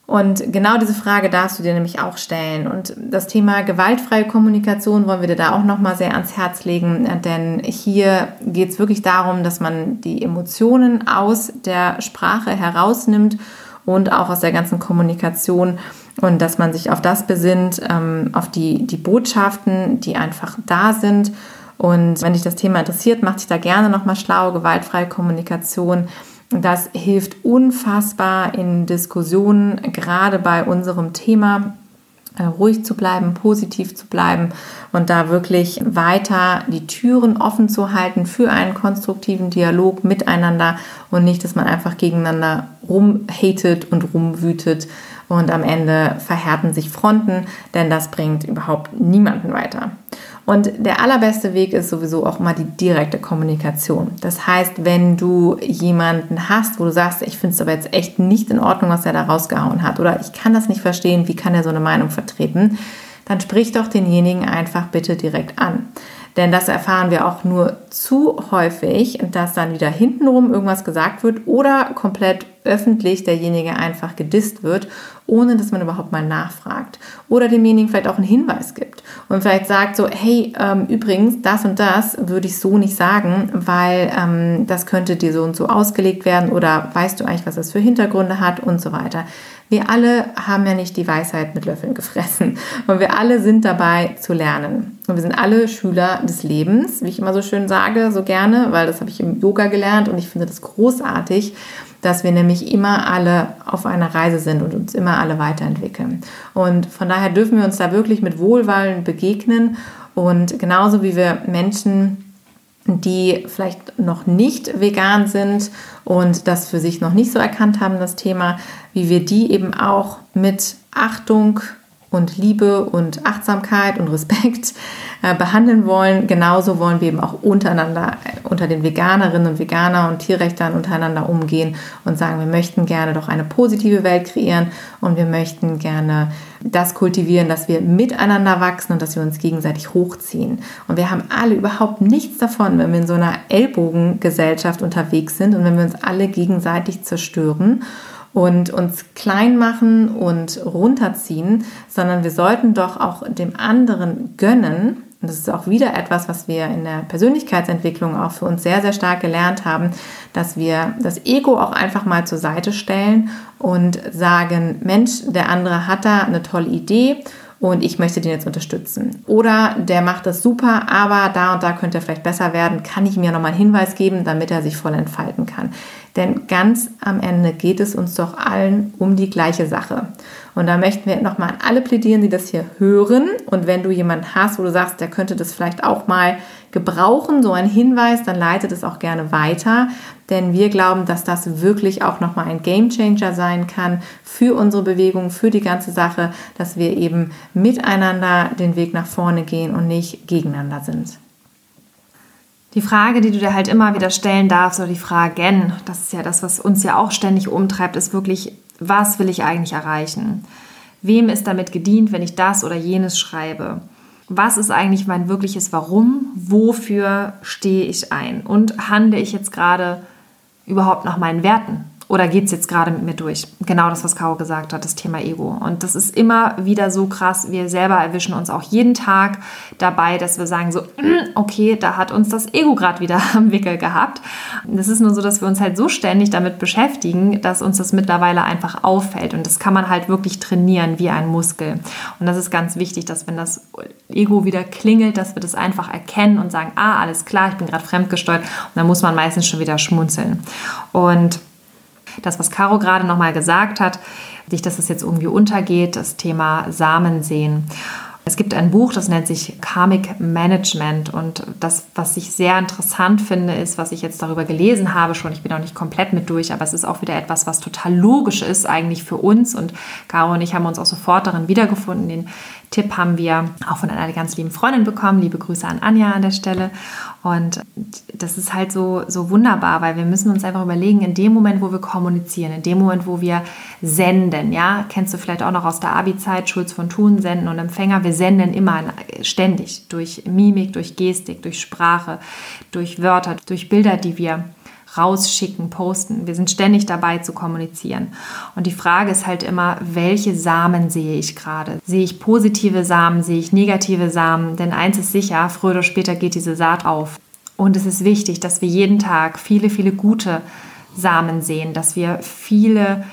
Und genau diese Frage darfst du dir nämlich auch stellen. Und das Thema gewaltfreie Kommunikation wollen wir dir da auch nochmal sehr ans Herz legen, denn hier geht es wirklich darum, dass man die Emotionen aus der Sprache herausnimmt und auch aus der ganzen Kommunikation und dass man sich auf das besinnt, ähm, auf die, die Botschaften, die einfach da sind. Und wenn dich das Thema interessiert, mach dich da gerne nochmal schlau, gewaltfreie Kommunikation. Das hilft unfassbar in Diskussionen, gerade bei unserem Thema äh, ruhig zu bleiben, positiv zu bleiben und da wirklich weiter die Türen offen zu halten für einen konstruktiven Dialog miteinander und nicht, dass man einfach gegeneinander rumhatet und rumwütet und am Ende verhärten sich Fronten, denn das bringt überhaupt niemanden weiter. Und der allerbeste Weg ist sowieso auch mal die direkte Kommunikation. Das heißt, wenn du jemanden hast, wo du sagst, ich finde es aber jetzt echt nicht in Ordnung, was er da rausgehauen hat oder ich kann das nicht verstehen, wie kann er so eine Meinung vertreten, dann sprich doch denjenigen einfach bitte direkt an. Denn das erfahren wir auch nur zu häufig, dass dann wieder hintenrum irgendwas gesagt wird oder komplett öffentlich derjenige einfach gedisst wird, ohne dass man überhaupt mal nachfragt. Oder demjenigen vielleicht auch einen Hinweis gibt und vielleicht sagt so, hey, ähm, übrigens, das und das würde ich so nicht sagen, weil ähm, das könnte dir so und so ausgelegt werden oder weißt du eigentlich, was das für Hintergründe hat und so weiter. Wir alle haben ja nicht die Weisheit mit Löffeln gefressen und wir alle sind dabei zu lernen. Und wir sind alle Schüler des Lebens, wie ich immer so schön sage, so gerne, weil das habe ich im Yoga gelernt und ich finde das großartig, dass wir nämlich immer alle auf einer Reise sind und uns immer alle weiterentwickeln. Und von daher dürfen wir uns da wirklich mit Wohlwollen begegnen und genauso wie wir Menschen die vielleicht noch nicht vegan sind und das für sich noch nicht so erkannt haben, das Thema, wie wir die eben auch mit Achtung und Liebe und Achtsamkeit und Respekt äh, behandeln wollen. Genauso wollen wir eben auch untereinander, äh, unter den Veganerinnen und Veganer und Tierrechtern untereinander umgehen und sagen, wir möchten gerne doch eine positive Welt kreieren und wir möchten gerne das kultivieren, dass wir miteinander wachsen und dass wir uns gegenseitig hochziehen. Und wir haben alle überhaupt nichts davon, wenn wir in so einer Ellbogengesellschaft unterwegs sind und wenn wir uns alle gegenseitig zerstören und uns klein machen und runterziehen, sondern wir sollten doch auch dem anderen gönnen. Und das ist auch wieder etwas, was wir in der Persönlichkeitsentwicklung auch für uns sehr, sehr stark gelernt haben, dass wir das Ego auch einfach mal zur Seite stellen und sagen, Mensch, der andere hat da eine tolle Idee und ich möchte den jetzt unterstützen. Oder der macht das super, aber da und da könnte er vielleicht besser werden. Kann ich mir nochmal einen Hinweis geben, damit er sich voll entfalten kann? Denn ganz am Ende geht es uns doch allen um die gleiche Sache. Und da möchten wir nochmal an alle plädieren, die das hier hören. Und wenn du jemanden hast, wo du sagst, der könnte das vielleicht auch mal gebrauchen, so ein Hinweis, dann leitet es auch gerne weiter. Denn wir glauben, dass das wirklich auch nochmal ein Game Changer sein kann für unsere Bewegung, für die ganze Sache, dass wir eben miteinander den Weg nach vorne gehen und nicht gegeneinander sind. Die Frage, die du dir halt immer wieder stellen darfst, oder die Fragen, das ist ja das, was uns ja auch ständig umtreibt, ist wirklich, was will ich eigentlich erreichen? Wem ist damit gedient, wenn ich das oder jenes schreibe? Was ist eigentlich mein wirkliches Warum? Wofür stehe ich ein? Und handle ich jetzt gerade überhaupt nach meinen Werten? Oder geht es jetzt gerade mit mir durch? Genau das, was Caro gesagt hat, das Thema Ego. Und das ist immer wieder so krass. Wir selber erwischen uns auch jeden Tag dabei, dass wir sagen so, okay, da hat uns das Ego gerade wieder am Wickel gehabt. Das ist nur so, dass wir uns halt so ständig damit beschäftigen, dass uns das mittlerweile einfach auffällt. Und das kann man halt wirklich trainieren wie ein Muskel. Und das ist ganz wichtig, dass wenn das Ego wieder klingelt, dass wir das einfach erkennen und sagen, ah, alles klar, ich bin gerade fremdgesteuert. Und dann muss man meistens schon wieder schmunzeln. Und das, was Caro gerade nochmal gesagt hat, nicht, dass es jetzt irgendwie untergeht, das Thema Samen sehen. Es gibt ein Buch, das nennt sich Karmic Management und das, was ich sehr interessant finde, ist, was ich jetzt darüber gelesen habe schon, ich bin auch nicht komplett mit durch, aber es ist auch wieder etwas, was total logisch ist eigentlich für uns und Caro und ich haben uns auch sofort darin wiedergefunden. Den Tipp haben wir auch von einer ganz lieben Freundin bekommen. Liebe Grüße an Anja an der Stelle. Und das ist halt so, so wunderbar, weil wir müssen uns einfach überlegen, in dem Moment, wo wir kommunizieren, in dem Moment, wo wir senden, ja, kennst du vielleicht auch noch aus der Abi-Zeit, Schulz von Thun, Senden und Empfänger, wir senden immer ständig durch Mimik, durch Gestik, durch Sprache, durch Wörter, durch Bilder, die wir rausschicken, posten. Wir sind ständig dabei zu kommunizieren. Und die Frage ist halt immer, welche Samen sehe ich gerade? Sehe ich positive Samen, sehe ich negative Samen? Denn eins ist sicher, früher oder später geht diese Saat auf. Und es ist wichtig, dass wir jeden Tag viele, viele gute Samen sehen, dass wir viele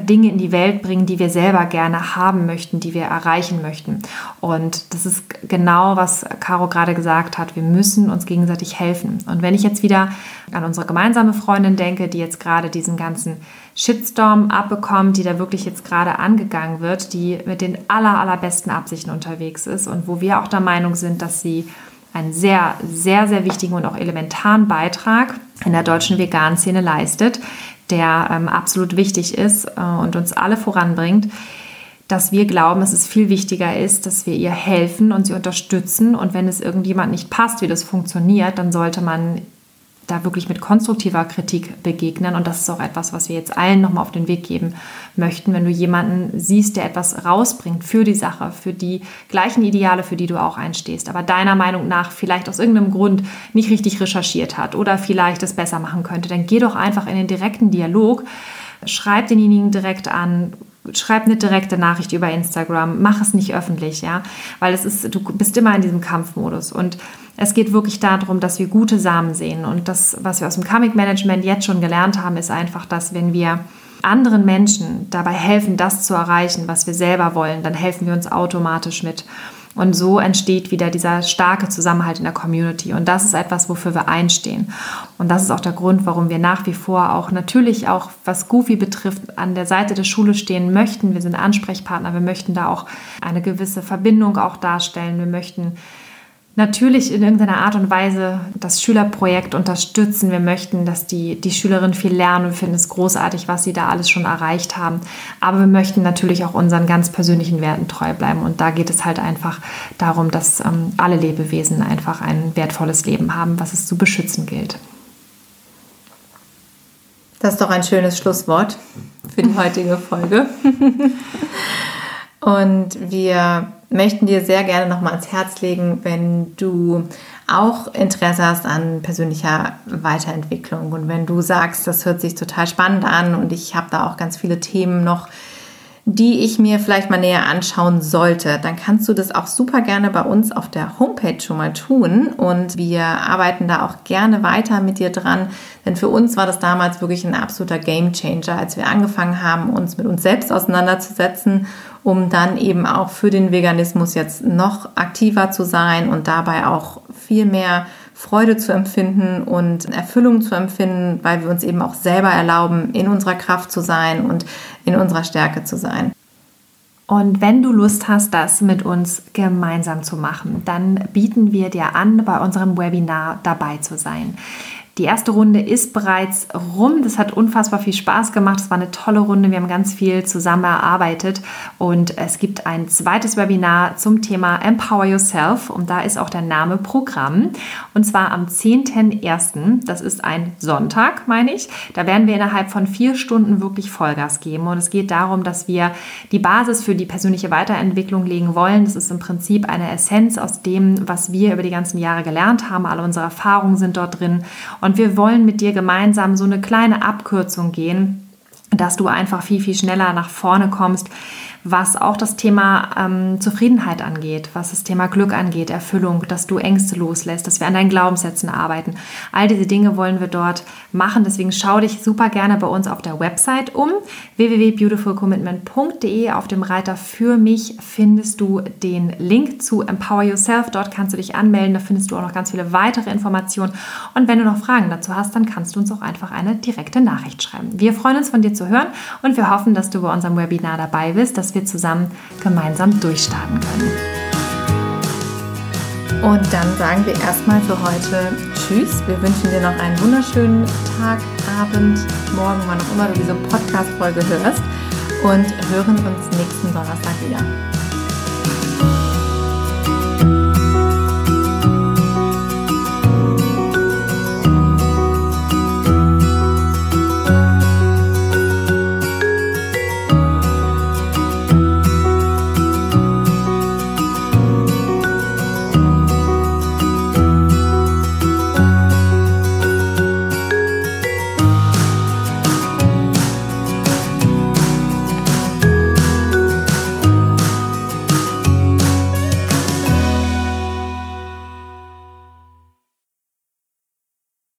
Dinge in die Welt bringen, die wir selber gerne haben möchten, die wir erreichen möchten. Und das ist genau, was Caro gerade gesagt hat. Wir müssen uns gegenseitig helfen. Und wenn ich jetzt wieder an unsere gemeinsame Freundin denke, die jetzt gerade diesen ganzen Shitstorm abbekommt, die da wirklich jetzt gerade angegangen wird, die mit den aller, allerbesten Absichten unterwegs ist und wo wir auch der Meinung sind, dass sie einen sehr, sehr, sehr wichtigen und auch elementaren Beitrag in der deutschen Vegan-Szene leistet, der ähm, absolut wichtig ist äh, und uns alle voranbringt, dass wir glauben, dass es viel wichtiger ist, dass wir ihr helfen und sie unterstützen. Und wenn es irgendjemand nicht passt, wie das funktioniert, dann sollte man da wirklich mit konstruktiver Kritik begegnen. Und das ist auch etwas, was wir jetzt allen nochmal auf den Weg geben möchten. Wenn du jemanden siehst, der etwas rausbringt für die Sache, für die gleichen Ideale, für die du auch einstehst, aber deiner Meinung nach vielleicht aus irgendeinem Grund nicht richtig recherchiert hat oder vielleicht es besser machen könnte, dann geh doch einfach in den direkten Dialog. Schreib denjenigen direkt an, schreib eine direkte Nachricht über Instagram, mach es nicht öffentlich, ja, weil es ist, du bist immer in diesem Kampfmodus. Und es geht wirklich darum, dass wir gute Samen sehen. Und das, was wir aus dem Comic Management jetzt schon gelernt haben, ist einfach, dass wenn wir anderen Menschen dabei helfen, das zu erreichen, was wir selber wollen, dann helfen wir uns automatisch mit. Und so entsteht wieder dieser starke Zusammenhalt in der Community. Und das ist etwas, wofür wir einstehen. Und das ist auch der Grund, warum wir nach wie vor auch natürlich auch, was Goofy betrifft, an der Seite der Schule stehen möchten. Wir sind Ansprechpartner. Wir möchten da auch eine gewisse Verbindung auch darstellen. Wir möchten natürlich in irgendeiner Art und Weise das Schülerprojekt unterstützen. Wir möchten, dass die, die Schülerinnen viel lernen. Wir finden es großartig, was sie da alles schon erreicht haben. Aber wir möchten natürlich auch unseren ganz persönlichen Werten treu bleiben. Und da geht es halt einfach darum, dass ähm, alle Lebewesen einfach ein wertvolles Leben haben, was es zu beschützen gilt. Das ist doch ein schönes Schlusswort für die heutige Folge. Und wir möchten dir sehr gerne nochmal ans Herz legen, wenn du auch Interesse hast an persönlicher Weiterentwicklung. Und wenn du sagst, das hört sich total spannend an und ich habe da auch ganz viele Themen noch, die ich mir vielleicht mal näher anschauen sollte, dann kannst du das auch super gerne bei uns auf der Homepage schon mal tun. Und wir arbeiten da auch gerne weiter mit dir dran, denn für uns war das damals wirklich ein absoluter Game Changer, als wir angefangen haben, uns mit uns selbst auseinanderzusetzen um dann eben auch für den Veganismus jetzt noch aktiver zu sein und dabei auch viel mehr Freude zu empfinden und Erfüllung zu empfinden, weil wir uns eben auch selber erlauben, in unserer Kraft zu sein und in unserer Stärke zu sein. Und wenn du Lust hast, das mit uns gemeinsam zu machen, dann bieten wir dir an, bei unserem Webinar dabei zu sein. Die erste Runde ist bereits rum. Das hat unfassbar viel Spaß gemacht. Es war eine tolle Runde. Wir haben ganz viel zusammen erarbeitet. Und es gibt ein zweites Webinar zum Thema Empower Yourself. Und da ist auch der Name Programm. Und zwar am 10.01. Das ist ein Sonntag, meine ich. Da werden wir innerhalb von vier Stunden wirklich Vollgas geben. Und es geht darum, dass wir die Basis für die persönliche Weiterentwicklung legen wollen. Das ist im Prinzip eine Essenz aus dem, was wir über die ganzen Jahre gelernt haben. Alle unsere Erfahrungen sind dort drin. Und wir wollen mit dir gemeinsam so eine kleine Abkürzung gehen, dass du einfach viel, viel schneller nach vorne kommst was auch das Thema ähm, Zufriedenheit angeht, was das Thema Glück angeht, Erfüllung, dass du Ängste loslässt, dass wir an deinen Glaubenssätzen arbeiten. All diese Dinge wollen wir dort machen. Deswegen schau dich super gerne bei uns auf der Website um. www.beautifulcommitment.de. Auf dem Reiter für mich findest du den Link zu Empower Yourself. Dort kannst du dich anmelden. Da findest du auch noch ganz viele weitere Informationen. Und wenn du noch Fragen dazu hast, dann kannst du uns auch einfach eine direkte Nachricht schreiben. Wir freuen uns von dir zu hören und wir hoffen, dass du bei unserem Webinar dabei bist, wir zusammen gemeinsam durchstarten können. Und dann sagen wir erstmal für heute Tschüss. Wir wünschen dir noch einen wunderschönen Tag, Abend, Morgen, wann auch immer du diese Podcast-Folge hörst und hören uns nächsten Donnerstag wieder.